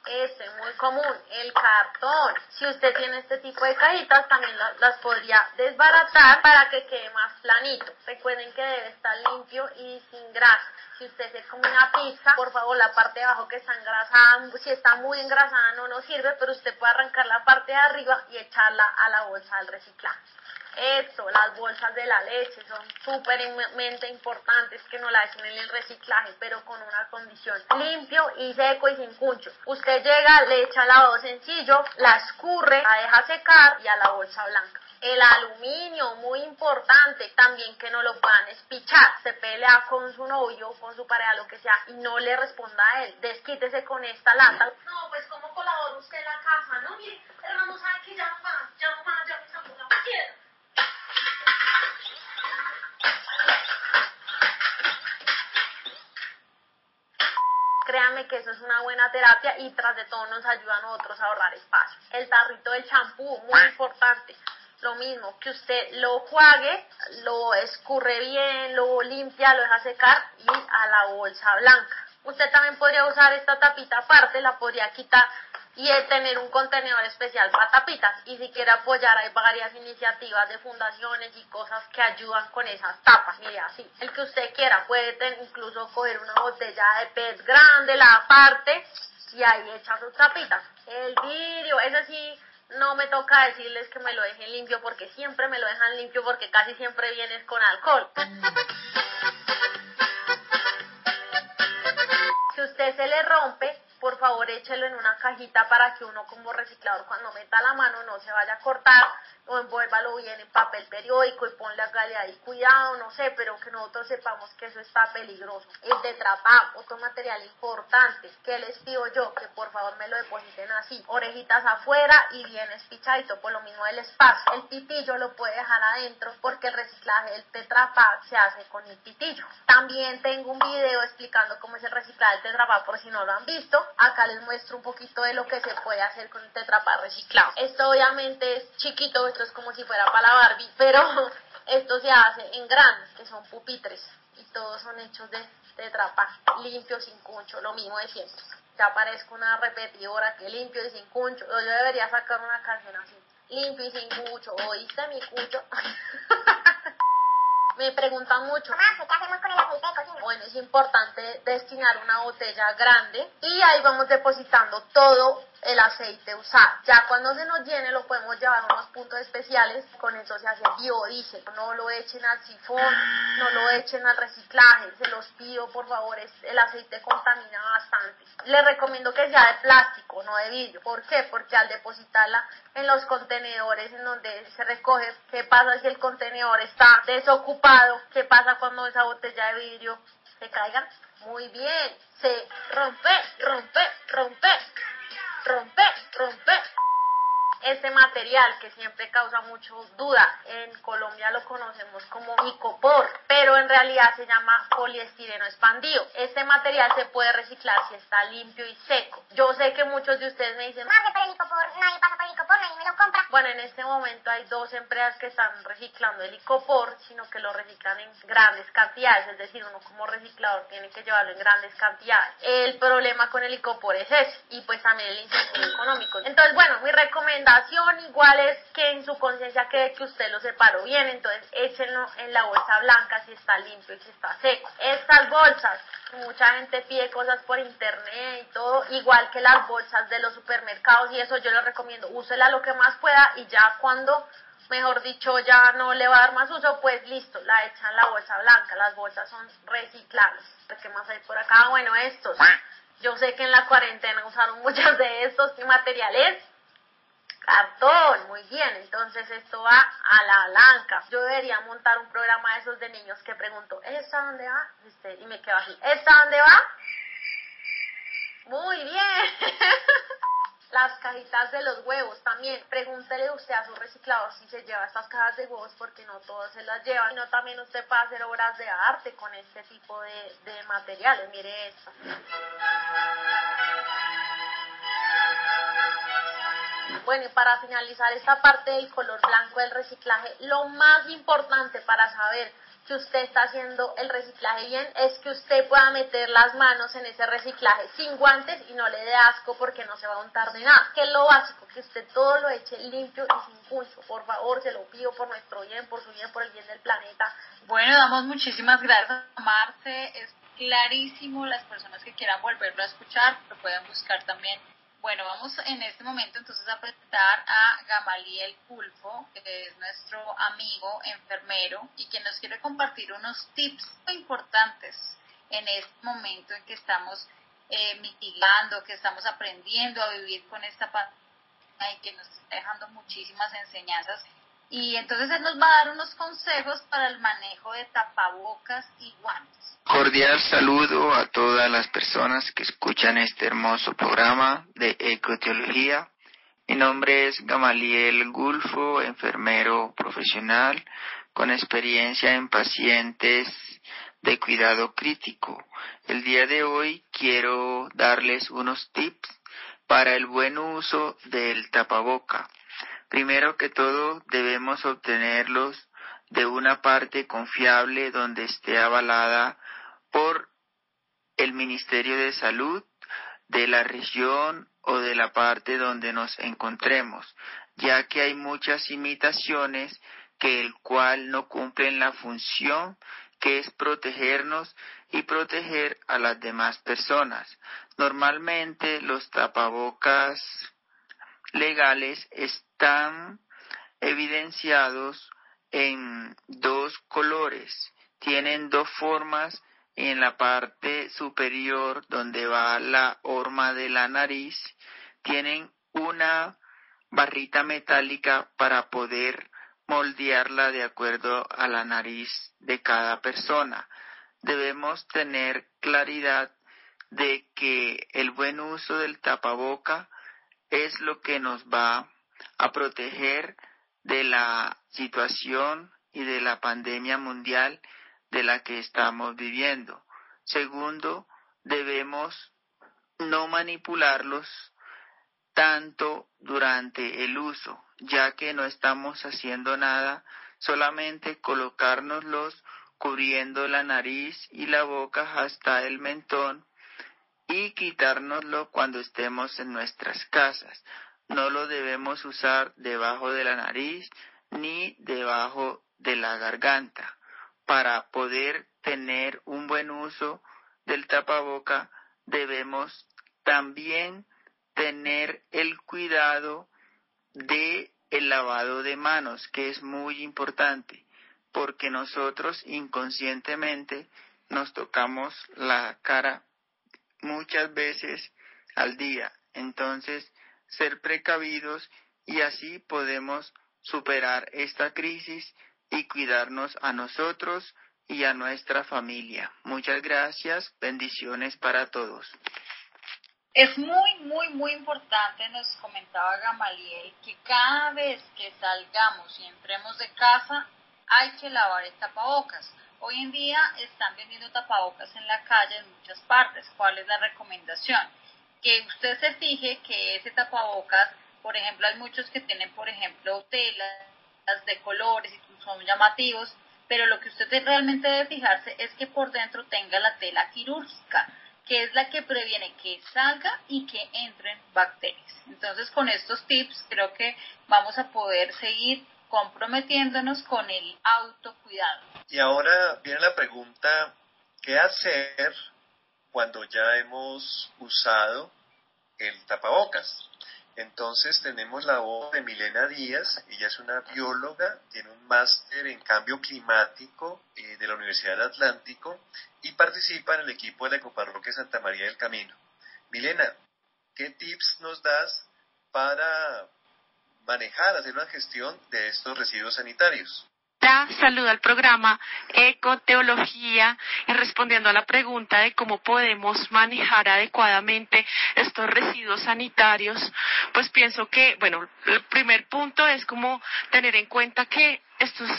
Este, muy común, el cartón. Si usted tiene este tipo de cajitas, también la- las podría desbaratar para que quede más planito. Recuerden que debe estar limpio y sin grasa. Si usted se come una pizza, por favor, la parte de abajo que está engrasada, si está muy engrasada no nos sirve, pero usted puede arrancar la parte de arriba y echarla a la bolsa del reciclaje. Esto, las bolsas de la leche son súpermente importantes que no la echen en el reciclaje, pero con una condición limpio y seco y sin cuncho. Usted llega, le echa lavado sencillo, la escurre, la deja secar y a la bolsa blanca. El aluminio, muy importante, también que no lo puedan espichar. Se pelea con su novio, con su pareja, lo que sea, y no le responda a él. Desquítese con esta lata. No, pues ¿cómo colabora usted en la casa? No, mire, Hernando sabe que ya más, ya más, ya la piedra. Créanme que eso es una buena terapia y tras de todo nos ayuda a nosotros a ahorrar espacio. El tarrito del champú, muy importante. Lo mismo, que usted lo juague, lo escurre bien, lo limpia, lo deja secar y a la bolsa blanca. Usted también podría usar esta tapita aparte, la podría quitar y eh, tener un contenedor especial para tapitas. Y si quiere apoyar, hay varias iniciativas de fundaciones y cosas que ayudan con esas tapas. Mire, así, el que usted quiera, puede incluso coger una botella de PET grande, la aparte, y ahí echa sus tapitas. El vidrio, ese sí, no me toca decirles que me lo dejen limpio porque siempre me lo dejan limpio porque casi siempre vienes con alcohol. Si usted se le rompe, por favor échelo en una cajita para que uno como reciclador cuando meta la mano no se vaya a cortar o envuélvalo bien en papel periódico y ponle acá ahí cuidado, no sé, pero que nosotros sepamos que eso está peligroso. El tetrapá, otro material importante, que les pido yo que por favor me lo depositen así, orejitas afuera y bien espichadito, por lo mismo el espacio. El pitillo lo puede dejar adentro porque el reciclaje del tetrapá se hace con el pitillo. También tengo un video explicando cómo es el reciclaje del tetrapá por si no lo han visto. Acá les muestro un poquito de lo que se puede hacer con el tetrapá reciclado. Esto obviamente es chiquito, esto es como si fuera para la Barbie, pero (laughs) esto se hace en grandes, que son pupitres y todos son hechos de tetrapá, limpio, sin cuncho, lo mismo de siempre. Ya parezco una repetidora que limpio y sin cuncho. Yo debería sacar una canción así. Limpio y sin cucho. ¿Oíste mi cucho? (laughs) Me preguntan mucho. ¿qué hacemos con el aceite de cocina? Bueno, es importante destinar una botella grande y ahí vamos depositando todo el aceite usado. Ya cuando se nos llene lo podemos llevar a unos puntos especiales, con eso se hace biodiesel. No lo echen al sifón, no lo echen al reciclaje, se los pido por favor, es- el aceite contamina bastante. Les recomiendo que sea de plástico, no de vidrio. ¿Por qué? Porque al depositarla en los contenedores en donde se recoge, ¿qué pasa si el contenedor está desocupado? ¿Qué pasa cuando esa botella de vidrio se caiga? Muy bien, se rompe, rompe, rompe, rompe, rompe. Este material que siempre causa mucho duda, en Colombia lo conocemos como icopor, pero en realidad se llama poliestireno expandido. Este material se puede reciclar si está limpio y seco. Yo sé que muchos de ustedes me dicen, Madre, por el icopor, nadie pasa por el icopor, nadie me lo compra. bueno, en este momento hay dos empresas que están reciclando el icopor, sino que lo reciclan en grandes cantidades, es decir, uno como reciclador tiene que llevarlo en grandes cantidades. El problema con el icopor es ese, y pues también el incentivo económico. Entonces, bueno, mi recomendación igual es que en su conciencia quede que usted lo separó bien, entonces échenlo en la bolsa blanca si está limpio y si está seco. Estas bolsas, mucha gente pide cosas por internet y todo, igual que las bolsas de los supermercados y eso yo les recomiendo, úsela lo que más pueda y ya cuando mejor dicho, ya no le va a dar más uso, pues listo, la echan en la bolsa blanca. Las bolsas son reciclables. ¿Qué más hay por acá? Bueno, estos. Yo sé que en la cuarentena usaron (laughs) muchos de estos. ¿Qué materiales? Cartón, muy bien. Entonces esto va a la blanca. Yo debería montar un programa de esos de niños que pregunto, ¿esta dónde va? Este, Y me quedo así, ¿esta dónde va? Muy bien. (laughs) Las cajitas de los huevos también. Pregúntele usted a su reciclador si se lleva estas cajas de huevos porque no todos se las llevan. no también usted puede hacer obras de arte con este tipo de, de materiales. Mire esta. Bueno, y para finalizar esta parte del color blanco del reciclaje, lo más importante para saber que usted está haciendo el reciclaje bien es que usted pueda meter las manos en ese reciclaje sin guantes y no le dé asco porque no se va a untar de nada. Que es lo básico, que usted todo lo eche limpio y sin puncho. Por favor, se lo pido por nuestro bien, por su bien, por el bien del planeta. Bueno, damos muchísimas gracias a Marce. Es clarísimo las personas que quieran volverlo a escuchar, lo pueden buscar también bueno, vamos en este momento entonces a presentar a Gamaliel Pulfo, que es nuestro amigo enfermero y que nos quiere compartir unos tips importantes en este momento en que estamos eh, mitigando, que estamos aprendiendo a vivir con esta pandemia y que nos está dejando muchísimas enseñanzas y entonces él nos va a dar unos consejos para el manejo de tapabocas y guantes. Cordial saludo a todas las personas que escuchan este hermoso programa de ecoteología. Mi nombre es Gamaliel Gulfo, enfermero profesional con experiencia en pacientes de cuidado crítico. El día de hoy quiero darles unos tips para el buen uso del tapaboca. Primero que todo, debemos obtenerlos de una parte confiable donde esté avalada por el Ministerio de Salud de la región o de la parte donde nos encontremos, ya que hay muchas imitaciones que el cual no cumplen la función que es protegernos y proteger a las demás personas. Normalmente los tapabocas legales están evidenciados en dos colores. Tienen dos formas en la parte superior donde va la horma de la nariz. Tienen una barrita metálica para poder moldearla de acuerdo a la nariz de cada persona. Debemos tener claridad de que el buen uso del tapaboca es lo que nos va a proteger de la situación y de la pandemia mundial de la que estamos viviendo. Segundo, debemos no manipularlos tanto durante el uso, ya que no estamos haciendo nada, solamente colocárnoslos cubriendo la nariz y la boca hasta el mentón y quitárnoslo cuando estemos en nuestras casas. No lo debemos usar debajo de la nariz ni debajo de la garganta. Para poder tener un buen uso del tapaboca debemos también tener el cuidado de el lavado de manos, que es muy importante, porque nosotros inconscientemente nos tocamos la cara muchas veces al día. Entonces, ser precavidos y así podemos superar esta crisis y cuidarnos a nosotros y a nuestra familia. Muchas gracias, bendiciones para todos. Es muy, muy, muy importante, nos comentaba Gamaliel, que cada vez que salgamos y entremos de casa hay que lavar el tapabocas. Hoy en día están vendiendo tapabocas en la calle en muchas partes. ¿Cuál es la recomendación? Que usted se fije que ese tapabocas, por ejemplo, hay muchos que tienen, por ejemplo, telas de colores y son llamativos, pero lo que usted realmente debe fijarse es que por dentro tenga la tela quirúrgica, que es la que previene que salga y que entren bacterias. Entonces, con estos tips creo que vamos a poder seguir comprometiéndonos con el autocuidado. Y ahora viene la pregunta, ¿qué hacer cuando ya hemos usado el tapabocas? Entonces tenemos la voz de Milena Díaz, ella es una bióloga, tiene un máster en cambio climático eh, de la Universidad del Atlántico y participa en el equipo de la Ecoparroquia Santa María del Camino. Milena, ¿qué tips nos das para manejar, hacer una gestión de estos residuos sanitarios? Da salud al programa Ecoteología y respondiendo a la pregunta de cómo podemos manejar adecuadamente estos residuos sanitarios, pues pienso que, bueno, el primer punto es como tener en cuenta que estos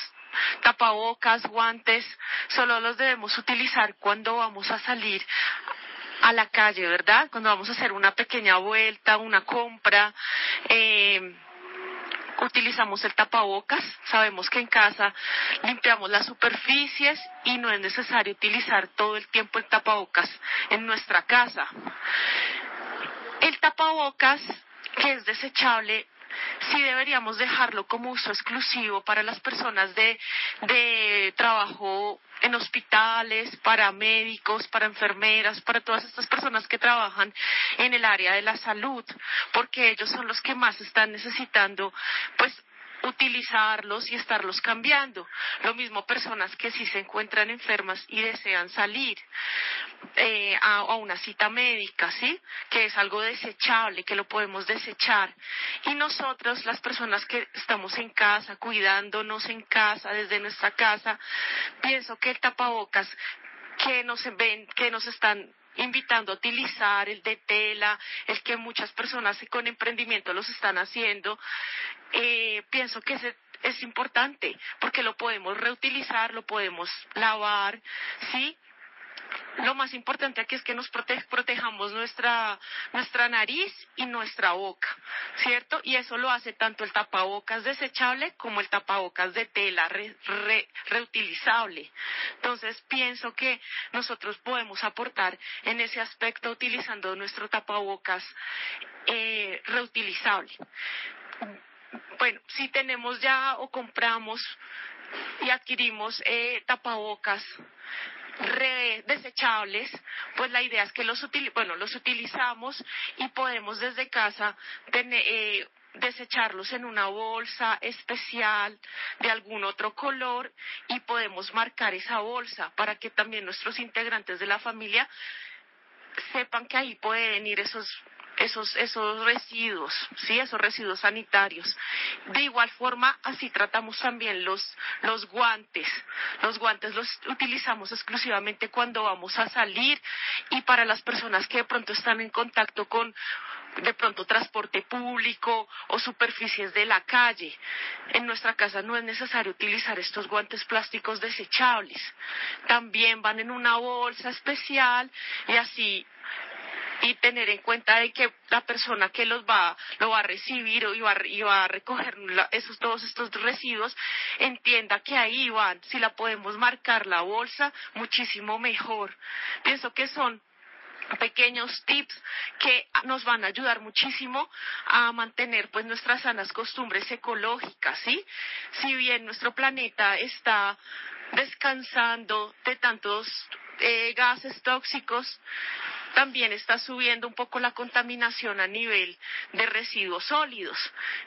tapabocas, guantes, solo los debemos utilizar cuando vamos a salir a la calle, ¿verdad? Cuando vamos a hacer una pequeña vuelta, una compra. Eh, utilizamos el tapabocas, sabemos que en casa limpiamos las superficies y no es necesario utilizar todo el tiempo el tapabocas en nuestra casa. El tapabocas, que es desechable, sí deberíamos dejarlo como uso exclusivo para las personas de, de trabajo en hospitales, para médicos, para enfermeras, para todas estas personas que trabajan en el área de la salud, porque ellos son los que más están necesitando, pues, utilizarlos y estarlos cambiando. Lo mismo personas que si se encuentran enfermas y desean salir eh, a, una cita médica, ¿sí? Que es algo desechable, que lo podemos desechar. Y nosotros, las personas que estamos en casa, cuidándonos en casa, desde nuestra casa, pienso que el tapabocas que nos ven, que nos están invitando a utilizar el de tela, el que muchas personas con emprendimiento los están haciendo, eh, pienso que ese es importante porque lo podemos reutilizar, lo podemos lavar, ¿sí? Lo más importante aquí es que nos protejamos nuestra, nuestra nariz y nuestra boca, ¿cierto? Y eso lo hace tanto el tapabocas desechable como el tapabocas de tela reutilizable. Entonces, pienso que nosotros podemos aportar en ese aspecto utilizando nuestro tapabocas eh, reutilizable. Bueno, si tenemos ya o compramos y adquirimos eh, tapabocas desechables, pues la idea es que los, bueno, los utilizamos y podemos desde casa eh, desecharlos en una bolsa especial de algún otro color y podemos marcar esa bolsa para que también nuestros integrantes de la familia sepan que ahí pueden ir esos esos, esos residuos, ¿sí? esos residuos sanitarios. De igual forma, así tratamos también los, los guantes. Los guantes los utilizamos exclusivamente cuando vamos a salir y para las personas que de pronto están en contacto con de pronto transporte público o superficies de la calle. En nuestra casa no es necesario utilizar estos guantes plásticos desechables. También van en una bolsa especial y así y tener en cuenta de que la persona que los va lo va a recibir o va, y va a recoger esos todos estos residuos entienda que ahí van si la podemos marcar la bolsa muchísimo mejor pienso que son pequeños tips que nos van a ayudar muchísimo a mantener pues nuestras sanas costumbres ecológicas, ¿sí? Si bien nuestro planeta está descansando de tantos eh, gases tóxicos, también está subiendo un poco la contaminación a nivel de residuos sólidos.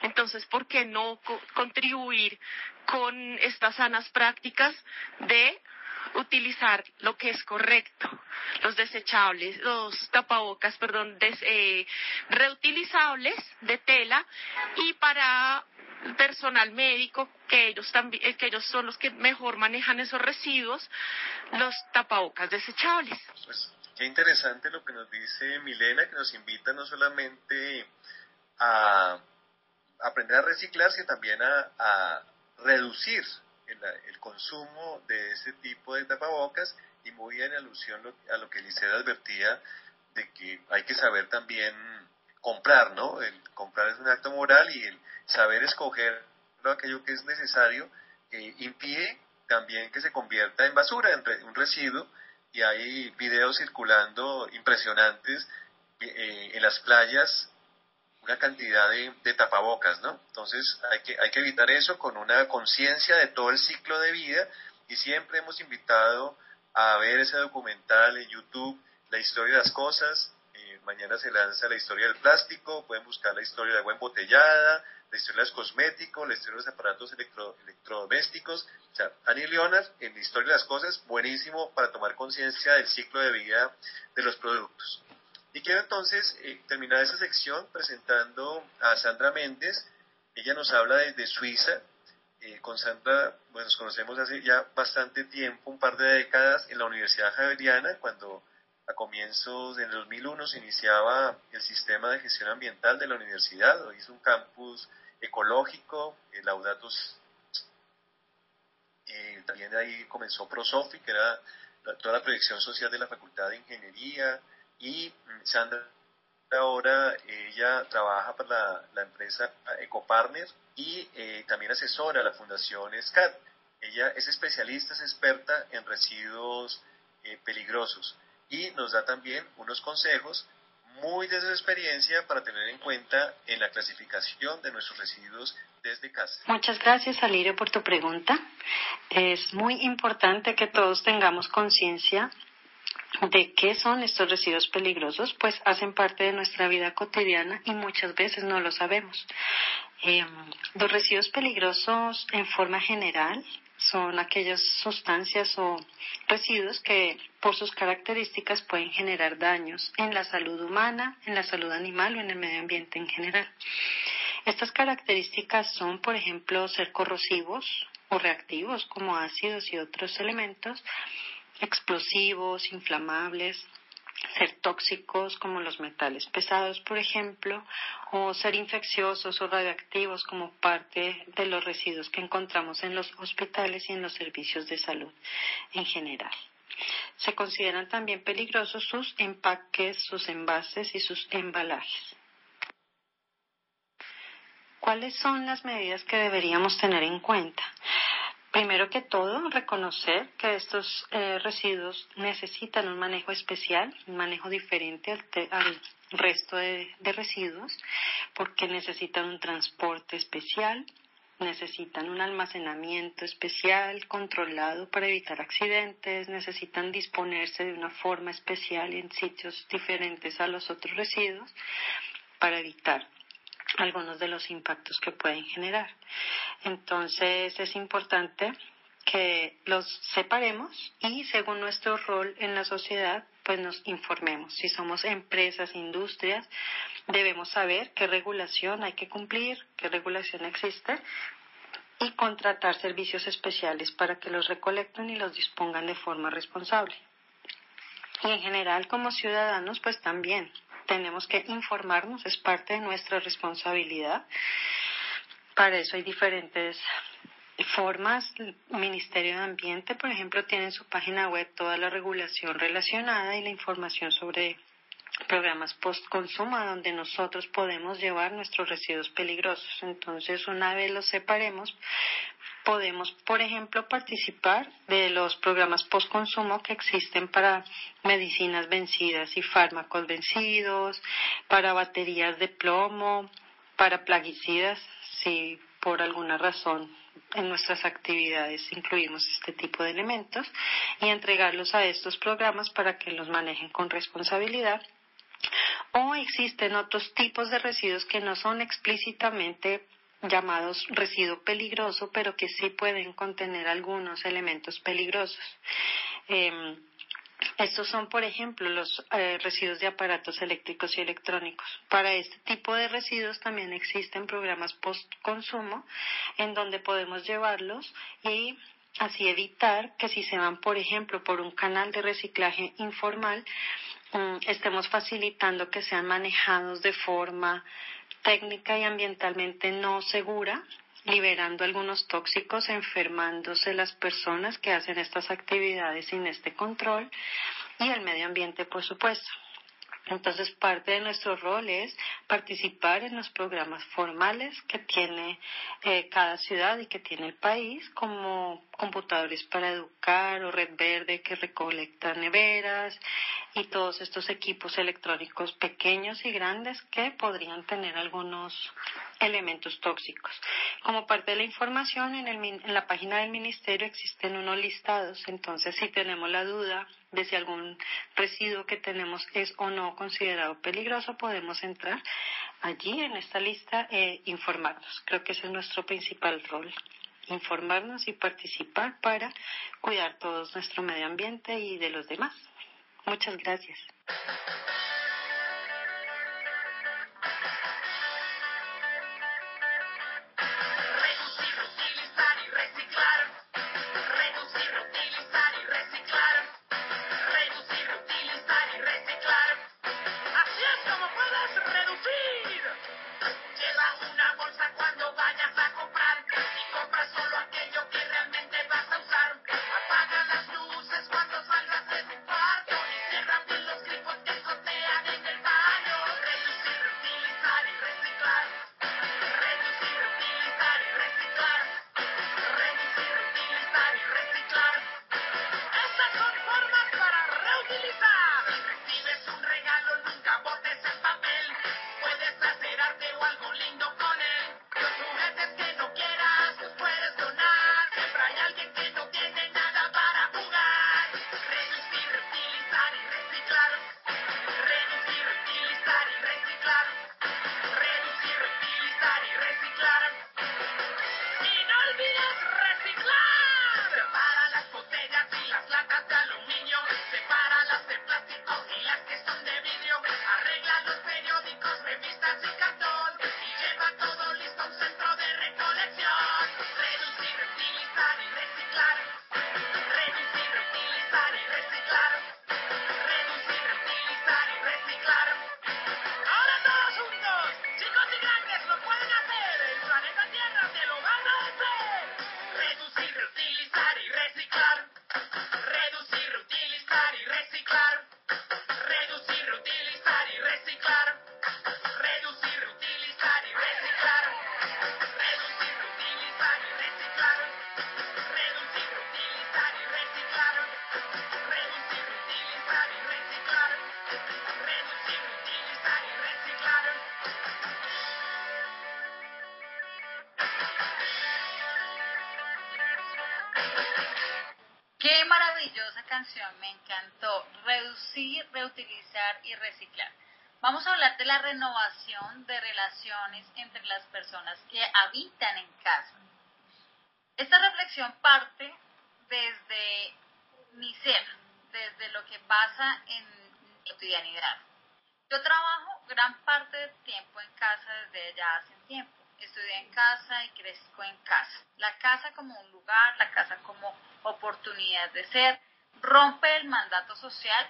Entonces, ¿por qué no contribuir con estas sanas prácticas de utilizar lo que es correcto, los desechables, los tapabocas, perdón, eh, reutilizables de tela y para personal médico, que ellos también, eh, que ellos son los que mejor manejan esos residuos, los tapabocas desechables. Pues Qué interesante lo que nos dice Milena, que nos invita no solamente a aprender a reciclar, sino también a, reducir el, consumo de ese tipo de tapabocas y muy en alusión a lo que Liceda advertía de que hay que saber también comprar, ¿no? El comprar es un acto moral y el saber escoger aquello que es necesario impide también que se convierta en basura, en un residuo y hay videos circulando impresionantes eh, en las playas, una cantidad de, tapabocas, ¿no? Entonces hay que, hay que evitar eso con una conciencia de todo el ciclo de vida y siempre hemos invitado a ver ese documental en YouTube, La historia de las cosas. Mañana se lanza la historia del plástico, pueden buscar la historia de agua embotellada, la historia de los cosméticos, la historia de los aparatos electrodomésticos. O sea, Annie Leonard, en la historia de las cosas, buenísimo para tomar conciencia del ciclo de vida de los productos. Y quiero entonces eh, terminar esa sección presentando a Sandra Méndez. Ella nos habla desde Suiza. Eh, con Sandra bueno, nos conocemos hace ya bastante tiempo, un par de décadas, en la Universidad Javeriana, cuando a comienzos del 2001 se iniciaba el sistema de gestión ambiental de la universidad, hizo un campus ecológico, el Laudatos, eh, también de ahí comenzó ProSofi, que era toda la proyección social de la Facultad de Ingeniería, y mm, Sandra ahora ella trabaja para la, empresa EcoPartner y eh, también asesora a la Fundación SCAT. Ella es especialista, es experta en residuos eh, peligrosos y nos da también unos consejos muy de su experiencia para tener en cuenta en la clasificación de nuestros residuos desde casa. Muchas gracias, Alirio, por tu pregunta. Es muy importante que todos tengamos conciencia de qué son estos residuos peligrosos, pues hacen parte de nuestra vida cotidiana y muchas veces no lo sabemos. Em, los residuos peligrosos en forma general son aquellas sustancias o residuos que por sus características pueden generar daños en la salud humana, en la salud animal o en el medio ambiente en general. Estas características son, por ejemplo, ser corrosivos o reactivos como ácidos y otros elementos, explosivos, inflamables, ser tóxicos como los metales pesados, por ejemplo, o ser infecciosos o radioactivos como parte de los residuos que encontramos en los hospitales y en los servicios de salud en general. Se consideran también peligrosos sus empaques, sus envases y sus embalajes. ¿Cuáles son las medidas que deberíamos tener en cuenta? Primero que todo, reconocer que estos eh, residuos necesitan un manejo especial, un manejo diferente al, resto de, residuos, porque necesitan un transporte especial, necesitan un almacenamiento especial, controlado para evitar accidentes, necesitan disponerse de una forma especial en sitios diferentes a los otros residuos para evitar algunos de los impactos que pueden generar. Entonces es importante que los separemos y según nuestro rol en la sociedad, pues nos informemos. Si somos empresas, industrias, debemos saber qué regulación hay que cumplir, qué regulación existe y contratar servicios especiales para que los recolecten y los dispongan de forma responsable. Y en general, como ciudadanos, pues también tenemos que informarnos, es parte de nuestra responsabilidad. Para eso hay diferentes formas. El Ministerio de Ambiente, por ejemplo, tiene en su página web toda la regulación relacionada y la información sobre programas post-consumo donde nosotros podemos llevar nuestros residuos peligrosos. Entonces, una vez los separemos, podemos, por ejemplo, participar de los programas post-consumo que existen para medicinas vencidas y fármacos vencidos, para baterías de plomo, para plaguicidas, si por alguna razón en nuestras actividades incluimos este tipo de elementos y entregarlos a estos programas para que los manejen con responsabilidad. O existen otros tipos de residuos que no son explícitamente llamados residuo peligroso, pero que sí pueden contener algunos elementos peligrosos. Em, estos son, por ejemplo, los eh, residuos de aparatos eléctricos y electrónicos. Para este tipo de residuos también existen programas post-consumo en donde podemos llevarlos y así evitar que si se van, por ejemplo, por un canal de reciclaje informal, mm, estemos facilitando que sean manejados de forma técnica y ambientalmente no segura, liberando algunos tóxicos, enfermándose las personas que hacen estas actividades sin este control y el medio ambiente, por supuesto. Entonces, parte de nuestro rol es participar en los programas formales que tiene eh, cada ciudad y que tiene el país, como computadores para educar o red verde que recolecta neveras y todos estos equipos electrónicos pequeños y grandes que podrían tener algunos elementos tóxicos. Como parte de la información, en, en la página del Ministerio existen unos listados, entonces si tenemos la duda de si algún residuo que tenemos es o no considerado peligroso, podemos entrar allí en esta lista e informarnos. Creo que ese es nuestro principal rol informarnos y participar para cuidar todo nuestro medio ambiente y de los demás. Muchas gracias. (laughs) desde mi ser, desde lo que pasa en mi cotidianidad. Yo trabajo gran parte del tiempo en casa desde ya hace tiempo. Estudié en casa y crezco en casa. La casa como un lugar, la casa como oportunidad de ser, rompe el mandato social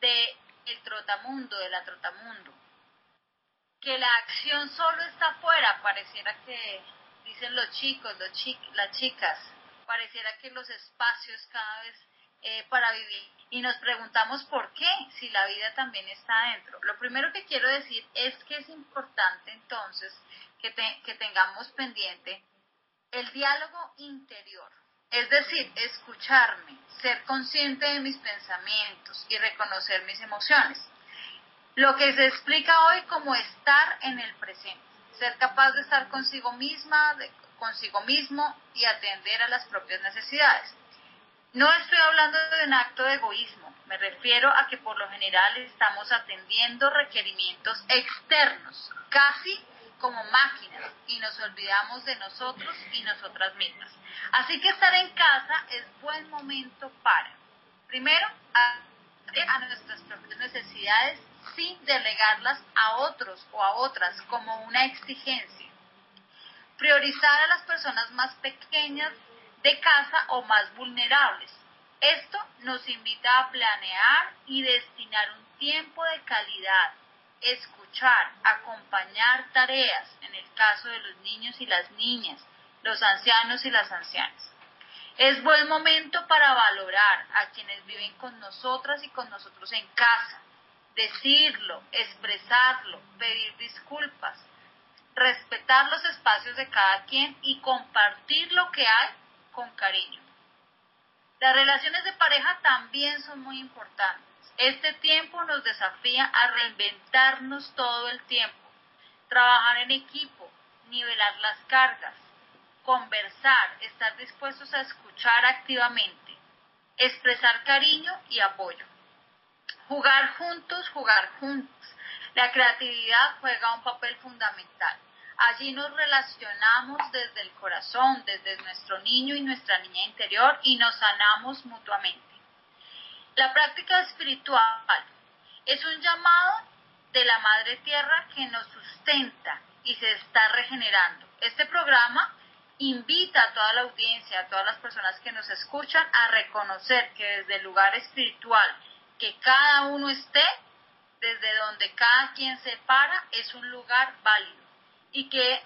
de el trotamundo, de la trotamundo. Que la acción solo está afuera, pareciera que dicen los chicos, los chi- las chicas, pareciera que los espacios cada vez eh, para vivir. Y nos preguntamos por qué, si la vida también está adentro. Lo primero que quiero decir es que es importante entonces que, que tengamos pendiente el diálogo interior. Es decir, escucharme, ser consciente de mis pensamientos y reconocer mis emociones. Lo que se explica hoy como estar en el presente, ser capaz de estar consigo misma, de- consigo mismo y atender a las propias necesidades. No estoy hablando de un acto de egoísmo, me refiero a que por lo general estamos atendiendo requerimientos externos, casi como máquinas, y nos olvidamos de nosotros y nosotras mismas. Así que estar en casa es buen momento para, primero, a nuestras propias necesidades sin delegarlas a otros o a otras como una exigencia. Priorizar a las personas más pequeñas de casa o más vulnerables. Esto nos invita a planear y destinar un tiempo de calidad, escuchar, acompañar tareas, en el caso de los niños y las niñas, los ancianos y las ancianas. Es buen momento para valorar a quienes viven con nosotras y con nosotros en casa, decirlo, expresarlo, pedir disculpas, respetar los espacios de cada quien y compartir lo que hay con cariño. Las relaciones de pareja también son muy importantes. Este tiempo nos desafía a reinventarnos todo el tiempo, trabajar en equipo, nivelar las cargas, conversar, estar dispuestos a escuchar activamente, expresar cariño y apoyo. Jugar juntos, jugar juntos. La creatividad juega un papel fundamental. Allí nos relacionamos desde el corazón, desde nuestro niño y nuestra niña interior y nos sanamos mutuamente. La práctica espiritual es un llamado de la Madre Tierra que nos sustenta y se está regenerando. Este programa invita a toda la audiencia, a todas las personas que nos escuchan, a reconocer que desde el lugar espiritual que cada uno esté, desde donde cada quien se para, es un lugar válido y que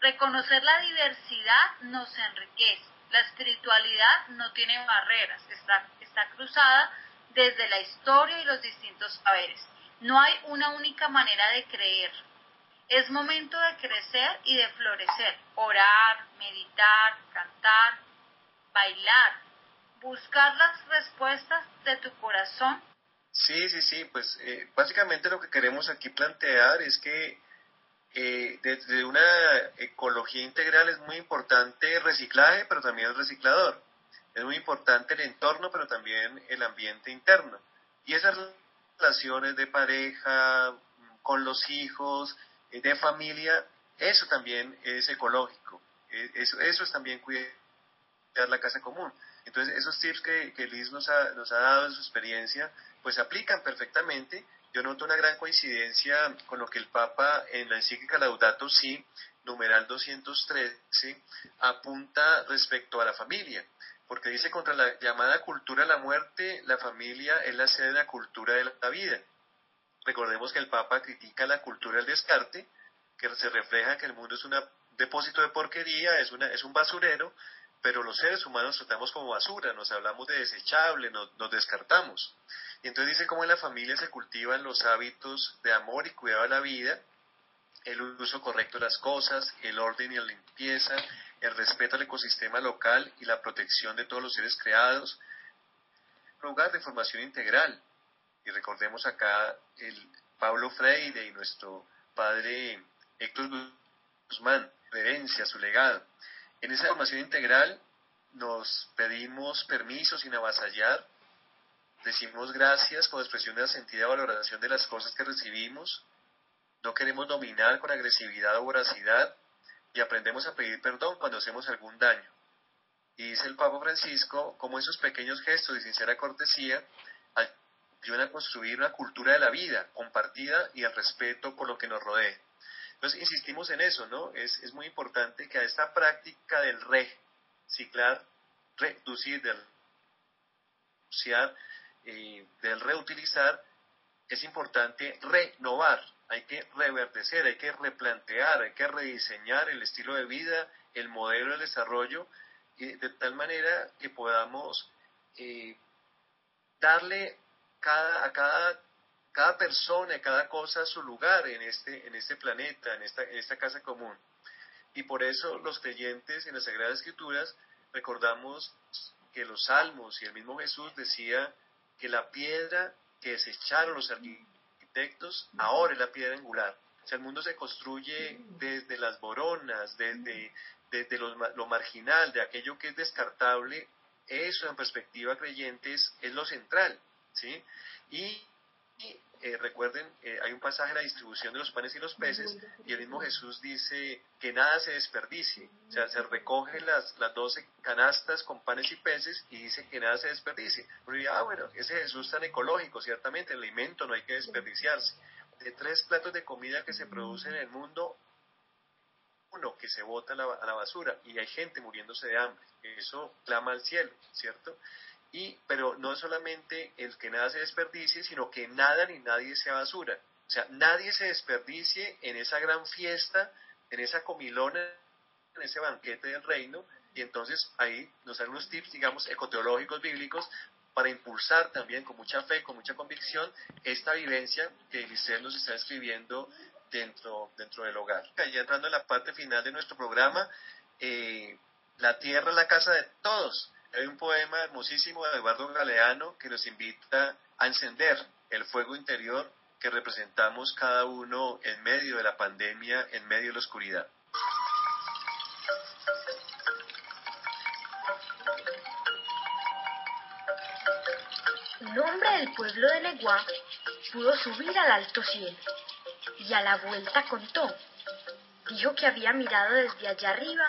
reconocer la diversidad nos enriquece. La espiritualidad no tiene barreras, está, está cruzada desde la historia y los distintos saberes. No hay una única manera de creer. Es momento de crecer y de florecer, orar, meditar, cantar, bailar, buscar las respuestas de tu corazón. Sí, sí, sí, pues eh, básicamente lo que queremos aquí plantear es que eh, desde una ecología integral es muy importante el reciclaje, pero también el reciclador. Es muy importante el entorno, pero también el ambiente interno. Y esas relaciones de pareja, con los hijos, eh, de familia, eso también es ecológico. Eh, Eso, eso es también cuidar la casa común. Entonces, esos tips que, que Liz nos ha, nos ha dado en su experiencia, pues aplican perfectamente. Yo noto una gran coincidencia con lo que el Papa en la encíclica Laudato Si, numeral 213, apunta respecto a la familia. Porque dice contra la llamada cultura de la muerte, la familia es la sede de la cultura de la vida. Recordemos que el Papa critica la cultura del descarte, que se refleja que el mundo es un depósito de porquería, es, una, es un basurero, pero los seres humanos tratamos como basura, nos hablamos de desechable, nos, descartamos. Y entonces dice cómo en la familia se cultivan los hábitos de amor y cuidado de la vida, el uso correcto de las cosas, el orden y la limpieza, el respeto al ecosistema local y la protección de todos los seres creados, lugar de formación integral. Y recordemos acá el Pablo Freire y nuestro padre Héctor Guzmán, herencia, su legado. En esa formación integral nos pedimos permiso sin avasallar, decimos gracias por expresión de la sentida valoración de las cosas que recibimos, no queremos dominar con agresividad o voracidad y aprendemos a pedir perdón cuando hacemos algún daño. Y dice el Papa Francisco, como esos pequeños gestos de sincera cortesía ayudan a construir una cultura de la vida compartida y el respeto por lo que nos rodea. Entonces, insistimos en eso, ¿no? Es, es muy importante que a esta práctica del reciclar, reducir, del, eh, del reutilizar, es importante renovar, hay que reverdecer, hay que replantear, hay que rediseñar el estilo de vida, el modelo de desarrollo, de tal manera que podamos eh, darle cada, a cada, cada persona, cada cosa su lugar en este, en este planeta, en esta, en esta casa común. Y por eso los creyentes en las Sagradas Escrituras recordamos que los salmos y el mismo Jesús decía que la piedra que desecharon los arquitectos ahora es la piedra angular. O sea, el mundo se construye desde las boronas, desde, desde lo, marginal, de aquello que es descartable. Eso en perspectiva creyente es, es lo central. ¿sí? Y, eh, recuerden, eh, hay un pasaje en la distribución de los panes y los peces, y el mismo Jesús dice que nada se desperdicie, o sea, se recogen las, las 12 canastas con panes y peces y dice que nada se desperdicie. Pero ah, bueno, ese Jesús tan ecológico, ciertamente, el alimento no hay que desperdiciarse. De tres platos de comida que se producen en el mundo, uno que se bota a la, a la basura y hay gente muriéndose de hambre. Eso clama al cielo, ¿cierto? Y, pero no solamente el que nada se desperdicie, sino que nada ni nadie sea basura. O sea, nadie se desperdicie en esa gran fiesta, en esa comilona, en ese banquete del reino. Y entonces ahí nos dan unos tips, digamos, ecoteológicos, bíblicos, para impulsar también con mucha fe, con mucha convicción, esta vivencia que Eliseo nos está escribiendo dentro, dentro del hogar. Ya entrando en la parte final de nuestro programa, eh, la tierra es la casa de todos. Hay un poema hermosísimo de Eduardo Galeano que nos invita a encender el fuego interior que representamos cada uno en medio de la pandemia, en medio de la oscuridad. Un hombre del pueblo de Leguá pudo subir al alto cielo y a la vuelta contó. Dijo que había mirado desde allá arriba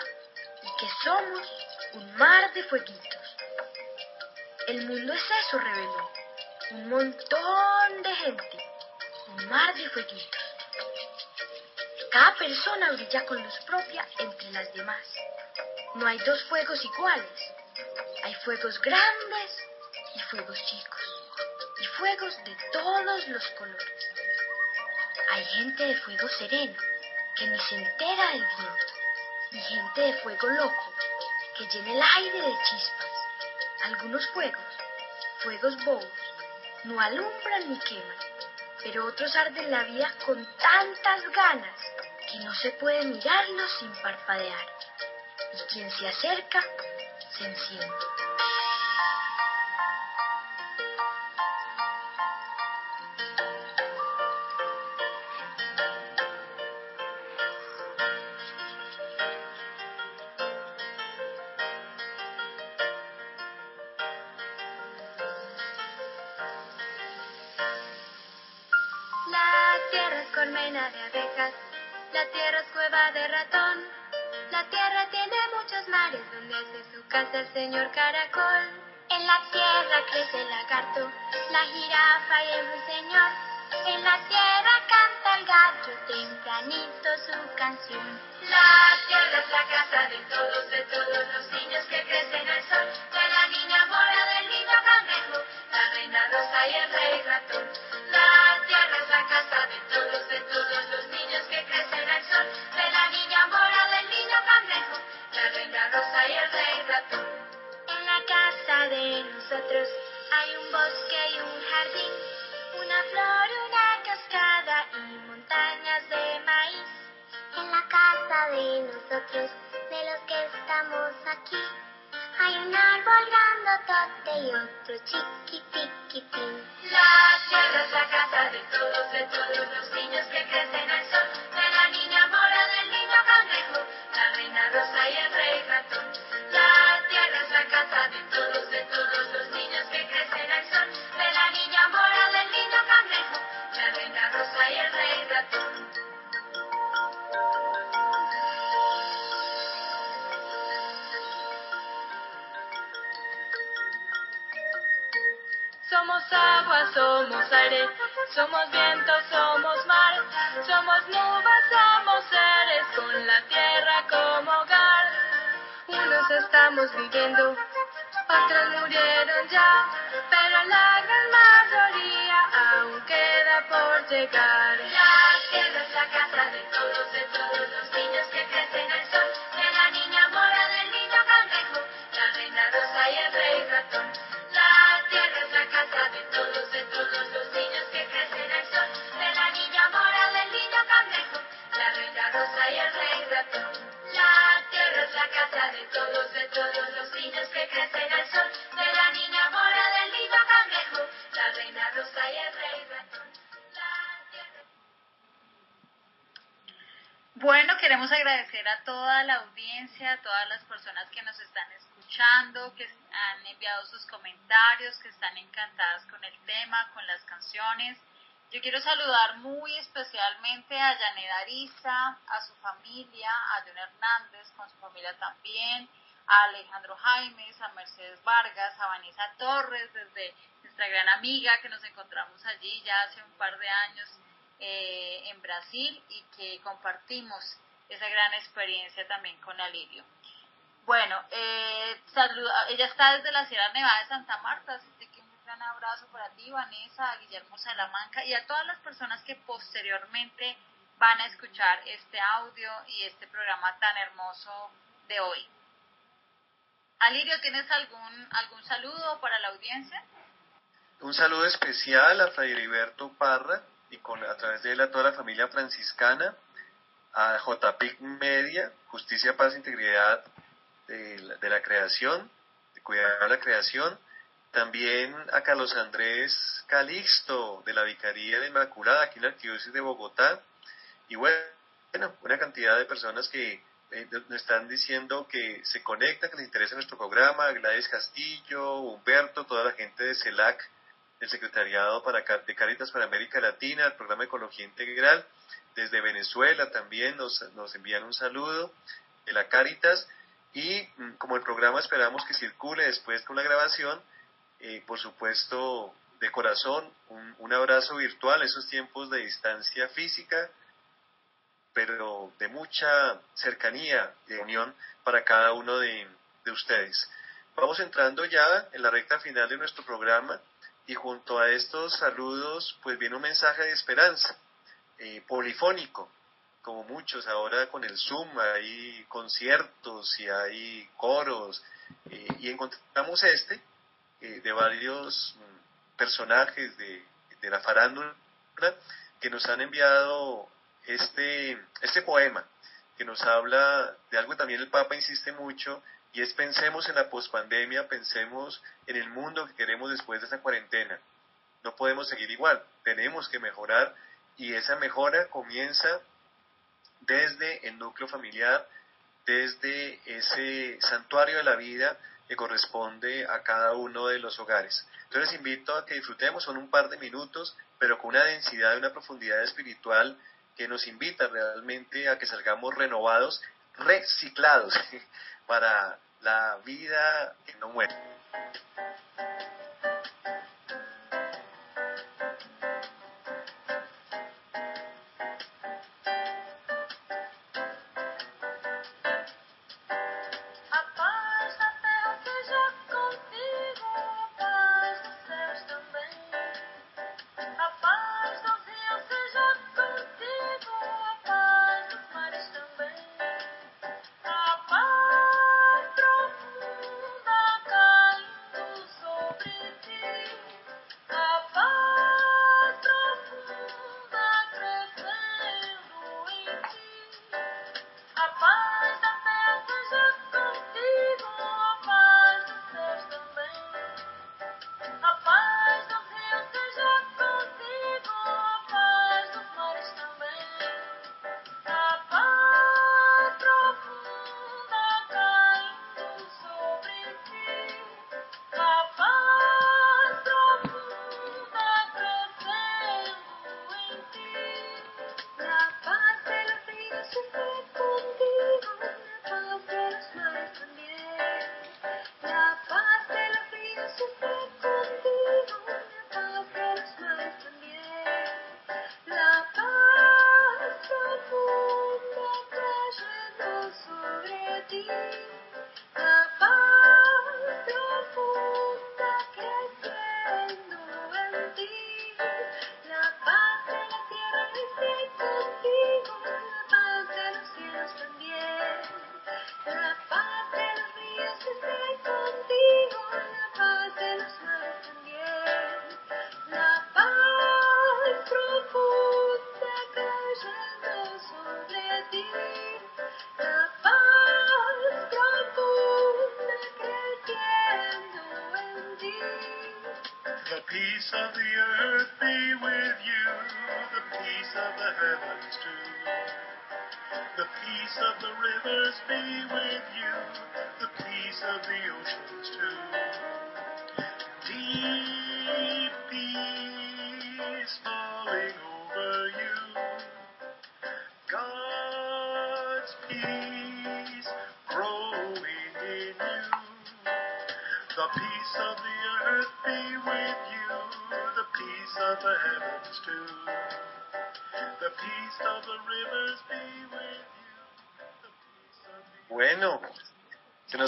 y que somos un mar de fueguitos. El mundo es eso, reveló. Un montón de gente, un mar de fueguitos. Cada persona brilla con luz propia entre las demás. No hay dos fuegos iguales. Hay fuegos grandes y fuegos chicos. Y fuegos de todos los colores. Hay gente de fuego sereno que ni se entera del viento. Y gente de fuego loco que llena el aire de chispas. Algunos fuegos, fuegos bobos, no alumbran ni queman, pero otros arden la vida con tantas ganas que no se puede mirarlos sin parpadear. Y quien se acerca, se enciende. La tierra es cueva de ratón. La tierra tiene muchos mares donde hace su casa el señor caracol. En la tierra crece el lagarto, la jirafa y el ruiseñor. En la tierra canta el gallo tempranito su canción. La tierra es la casa de todos, de todos los niños que crecen al sol. De la niña mora, del niño cangrejo, la reina rosa y el rey ratón casa de todos, de todos los niños que crecen al sol, de la niña mora, del niño cangrejo, la reina rosa y el rey ratón. En la casa de nosotros hay un bosque y un jardín, una flor, una cascada y montañas de maíz. En la casa de nosotros, de los que estamos aquí hay un árbol grandotote y otro chiquitiquitín. La tierra es la casa de todos, de todos los niños que crecen al sol. De la niña mora, del niño cangrejo, la reina rosa y el rey ratón. La tierra es la casa de todos somos aire, somos viento, somos mar, somos nubes, somos seres con la tierra como hogar. Unos estamos viviendo, otros murieron ya, pero la gran mayoría aún queda por llegar. La tierra es la casa de todos, de todos los niños que crecen reina rosa y el rey ratón. La tierra es la casa de todos, de todos los niños que crecen al sol. De la niña mora, del niño cangrejo, la reina rosa y el rey ratón. Bueno, queremos agradecer a toda la audiencia, a todas las personas que nos están escuchando, que han enviado sus comentarios, que están encantadas con el tema, con las canciones. Yo quiero saludar muy especialmente a Janet Ariza, a su familia, a John Hernández con su familia también, a Alejandro Jaimes, a Mercedes Vargas, a Vanessa Torres, desde nuestra gran amiga que nos encontramos allí ya hace un par de años eh, en Brasil y que compartimos esa gran experiencia también con Alirio. Bueno, eh, saluda, ella está desde la Sierra Nevada de Santa Marta, gran abrazo para ti, Vanessa, Guillermo Salamanca y a todas las personas que posteriormente van a escuchar este audio y este programa tan hermoso de hoy. Alirio, ¿tienes algún, algún saludo para la audiencia? Un saludo especial a Fray Heriberto Parra y con, a través de él a toda la familia franciscana, a JPIC Media, Justicia, Paz e Integridad de la, de la Creación, de cuidar la creación, también a Carlos Andrés Calixto de la Vicaría de Inmaculada aquí en la Arquidiócesis de Bogotá, y bueno, una cantidad de personas que eh, nos están diciendo que se conectan, que les interesa nuestro programa, Gladys Castillo, Humberto, toda la gente de CELAC, el Secretariado para, de Cáritas para América Latina, el programa Ecología Integral, desde Venezuela también nos, nos envían un saludo de la Cáritas y mm, como el programa esperamos que circule después con la grabación, eh, por supuesto de corazón, un, un abrazo virtual, esos tiempos de distancia física, pero de mucha cercanía y de unión para cada uno de, de ustedes. Vamos entrando ya en la recta final de nuestro programa y junto a estos saludos pues viene un mensaje de esperanza, eh, polifónico, como muchos ahora con el Zoom, hay conciertos y hay coros, eh, y encontramos este eh, de varios personajes de, de la farándula que nos han enviado este, este poema que nos habla de algo que también el Papa insiste mucho y es pensemos en la pospandemia, pensemos en el mundo que queremos después de esta cuarentena. No podemos seguir igual, tenemos que mejorar y esa mejora comienza desde el núcleo familiar, desde ese santuario de la vida que corresponde a cada uno de los hogares. Entonces invito a que disfrutemos, son un par de minutos, pero con una densidad y una profundidad espiritual que nos invita realmente a que salgamos renovados, reciclados (laughs) para la vida que no muere.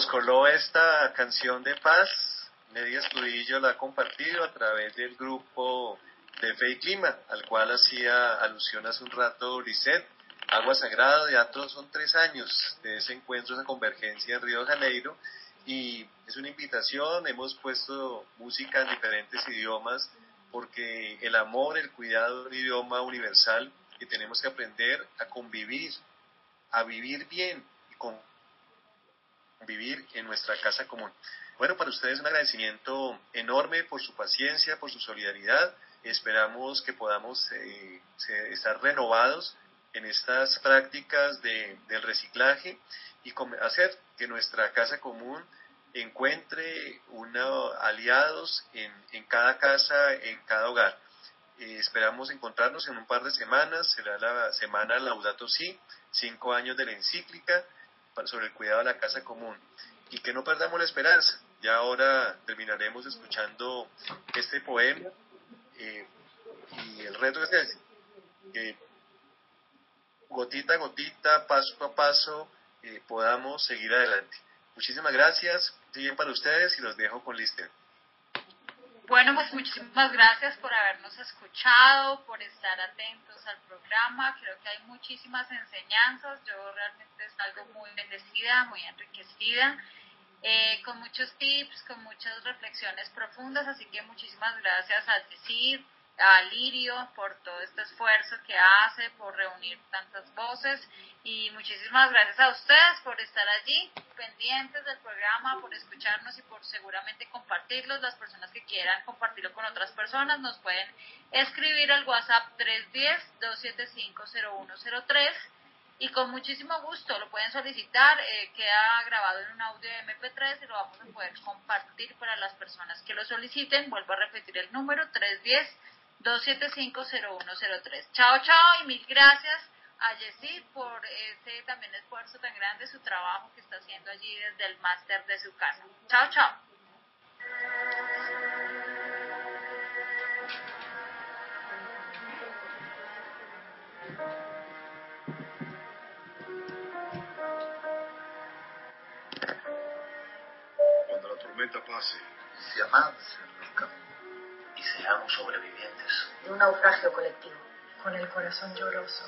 Nos coló esta canción de paz. Media Estudillo la ha compartido a través del grupo de Fe y Clima, al cual hacía alusión hace un rato Lisette. Agua Sagrada, ya son tres años de ese encuentro, esa convergencia en Río de Janeiro. Y es una invitación, hemos puesto música en diferentes idiomas, porque el amor, el cuidado es un idioma universal que tenemos que aprender a convivir, a vivir bien y convivir en nuestra casa común. Bueno, para ustedes un agradecimiento enorme por su paciencia, por su solidaridad. Esperamos que podamos eh, estar renovados en estas prácticas de- del reciclaje y hacer que nuestra casa común encuentre una, aliados en, en cada casa, en cada hogar. Eh, esperamos encontrarnos en un par de semanas, será la semana Laudato Si, cinco años de la encíclica sobre el cuidado de la casa común. Y que no perdamos la esperanza. Ya ahora terminaremos escuchando este poema eh, y el reto es ese, que gotita a gotita, paso a paso, eh, podamos seguir adelante. Muchísimas gracias, bien para ustedes y los dejo con Lister. Bueno, pues muchísimas gracias por habernos escuchado, por estar atentos al programa. Creo que hay muchísimas enseñanzas. Yo realmente salgo muy bendecida, muy enriquecida, eh, con muchos tips, con muchas reflexiones profundas. Así que muchísimas gracias a Decir, a Lirio por todo este esfuerzo que hace, por reunir tantas voces y muchísimas gracias a ustedes por estar allí pendientes del programa, por escucharnos y por seguramente compartirlos. Las personas que quieran compartirlo con otras personas nos pueden escribir al WhatsApp 310-275-0103 y con muchísimo gusto lo pueden solicitar. eh, queda grabado en un audio de MP3 y lo vamos a poder compartir para las personas que lo soliciten. Vuelvo a repetir el número 310-275-0103. Chao, chao y mil gracias a Yesid por ese también esfuerzo tan grande, su trabajo que está haciendo allí desde el máster de su casa. Chao, chao. Cuando la tormenta pase, se avancen los caminos y seamos sobrevivientes de un naufragio colectivo, con el corazón lloroso.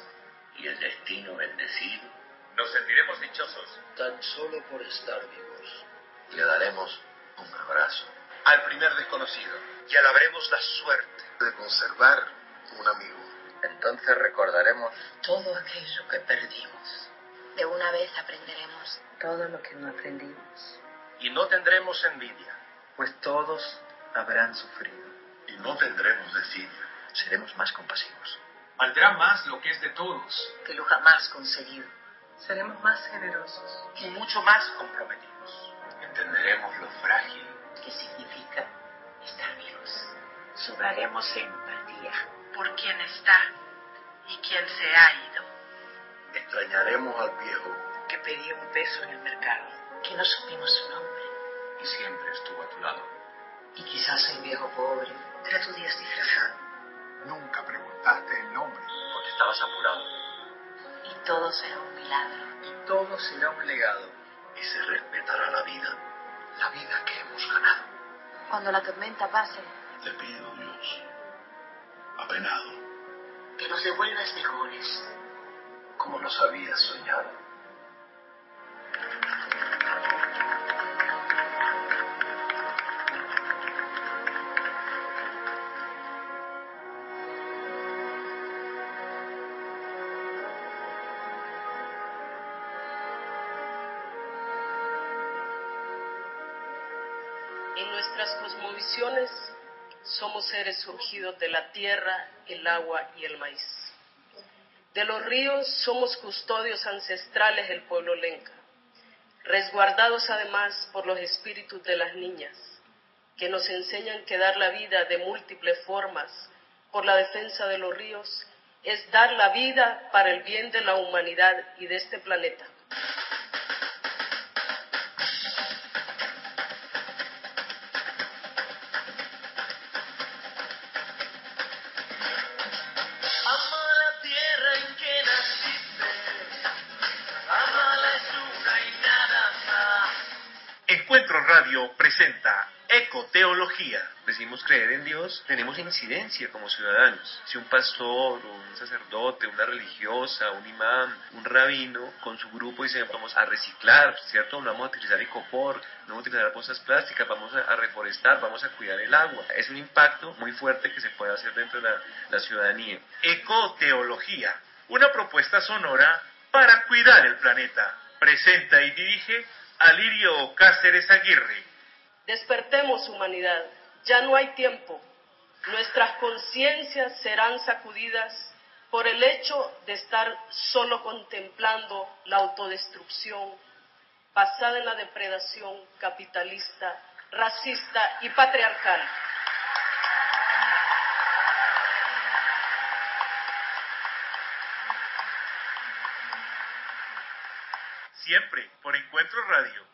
y el destino bendecido. Nos sentiremos dichosos. Tan solo por estar vivos. Le daremos un abrazo. Al primer desconocido. Y alabaremos la suerte. De conservar un amigo. Entonces recordaremos Todo aquello que perdimos. De una vez aprenderemos todo lo que no aprendimos. y no tendremos envidia. Pues todos habrán sufrido. Y no tendremos desidia. Seremos más compasivos. Valdrá más lo que es de todos. Que lo jamás conseguido. Seremos más generosos. Y mucho más comprometidos. Entenderemos lo frágil. ¿Qué significa estar vivos? Sobraremos empatía por quien está y quien se ha ido. Extrañaremos al viejo. Que pedía un peso en el mercado. Que no supimos su nombre. Y siempre estuvo a tu lado. Y quizás el viejo pobre era tu Dios disfrazado. nunca preguntaste el nombre. Porque estabas apurado. Y todo será un milagro. Y todo será un legado. Y se respetará la vida. La vida que hemos ganado. Cuando la tormenta pase, Te pido, Dios, apenado, Que nos devuelvas mejores. como nos habías soñado. Somos seres surgidos de la tierra, el agua y el maíz. De los ríos somos custodios ancestrales del pueblo lenca, resguardados además por los espíritus de las niñas, que nos enseñan que dar la vida de múltiples formas por la defensa de los ríos es dar la vida para el bien de la humanidad y de este planeta. Radio presenta Ecoteología. Decimos creer en Dios, tenemos incidencia como ciudadanos. Si un pastor, un sacerdote, una religiosa, un imán, un rabino, con su grupo dice vamos a reciclar, ¿cierto? No vamos a utilizar icopor, no vamos a utilizar bolsas plásticas, vamos a, a reforestar, vamos a cuidar el agua. Es un impacto muy fuerte que se puede hacer dentro de la, la ciudadanía. Ecoteología, una propuesta sonora para cuidar el planeta. Presenta y dirige Alirio Cáceres Aguirre. Despertemos humanidad, ya no hay tiempo. Nuestras conciencias serán sacudidas por el hecho de estar solo contemplando la autodestrucción basada en la depredación capitalista, racista y patriarcal. Siempre por Encuentro Radio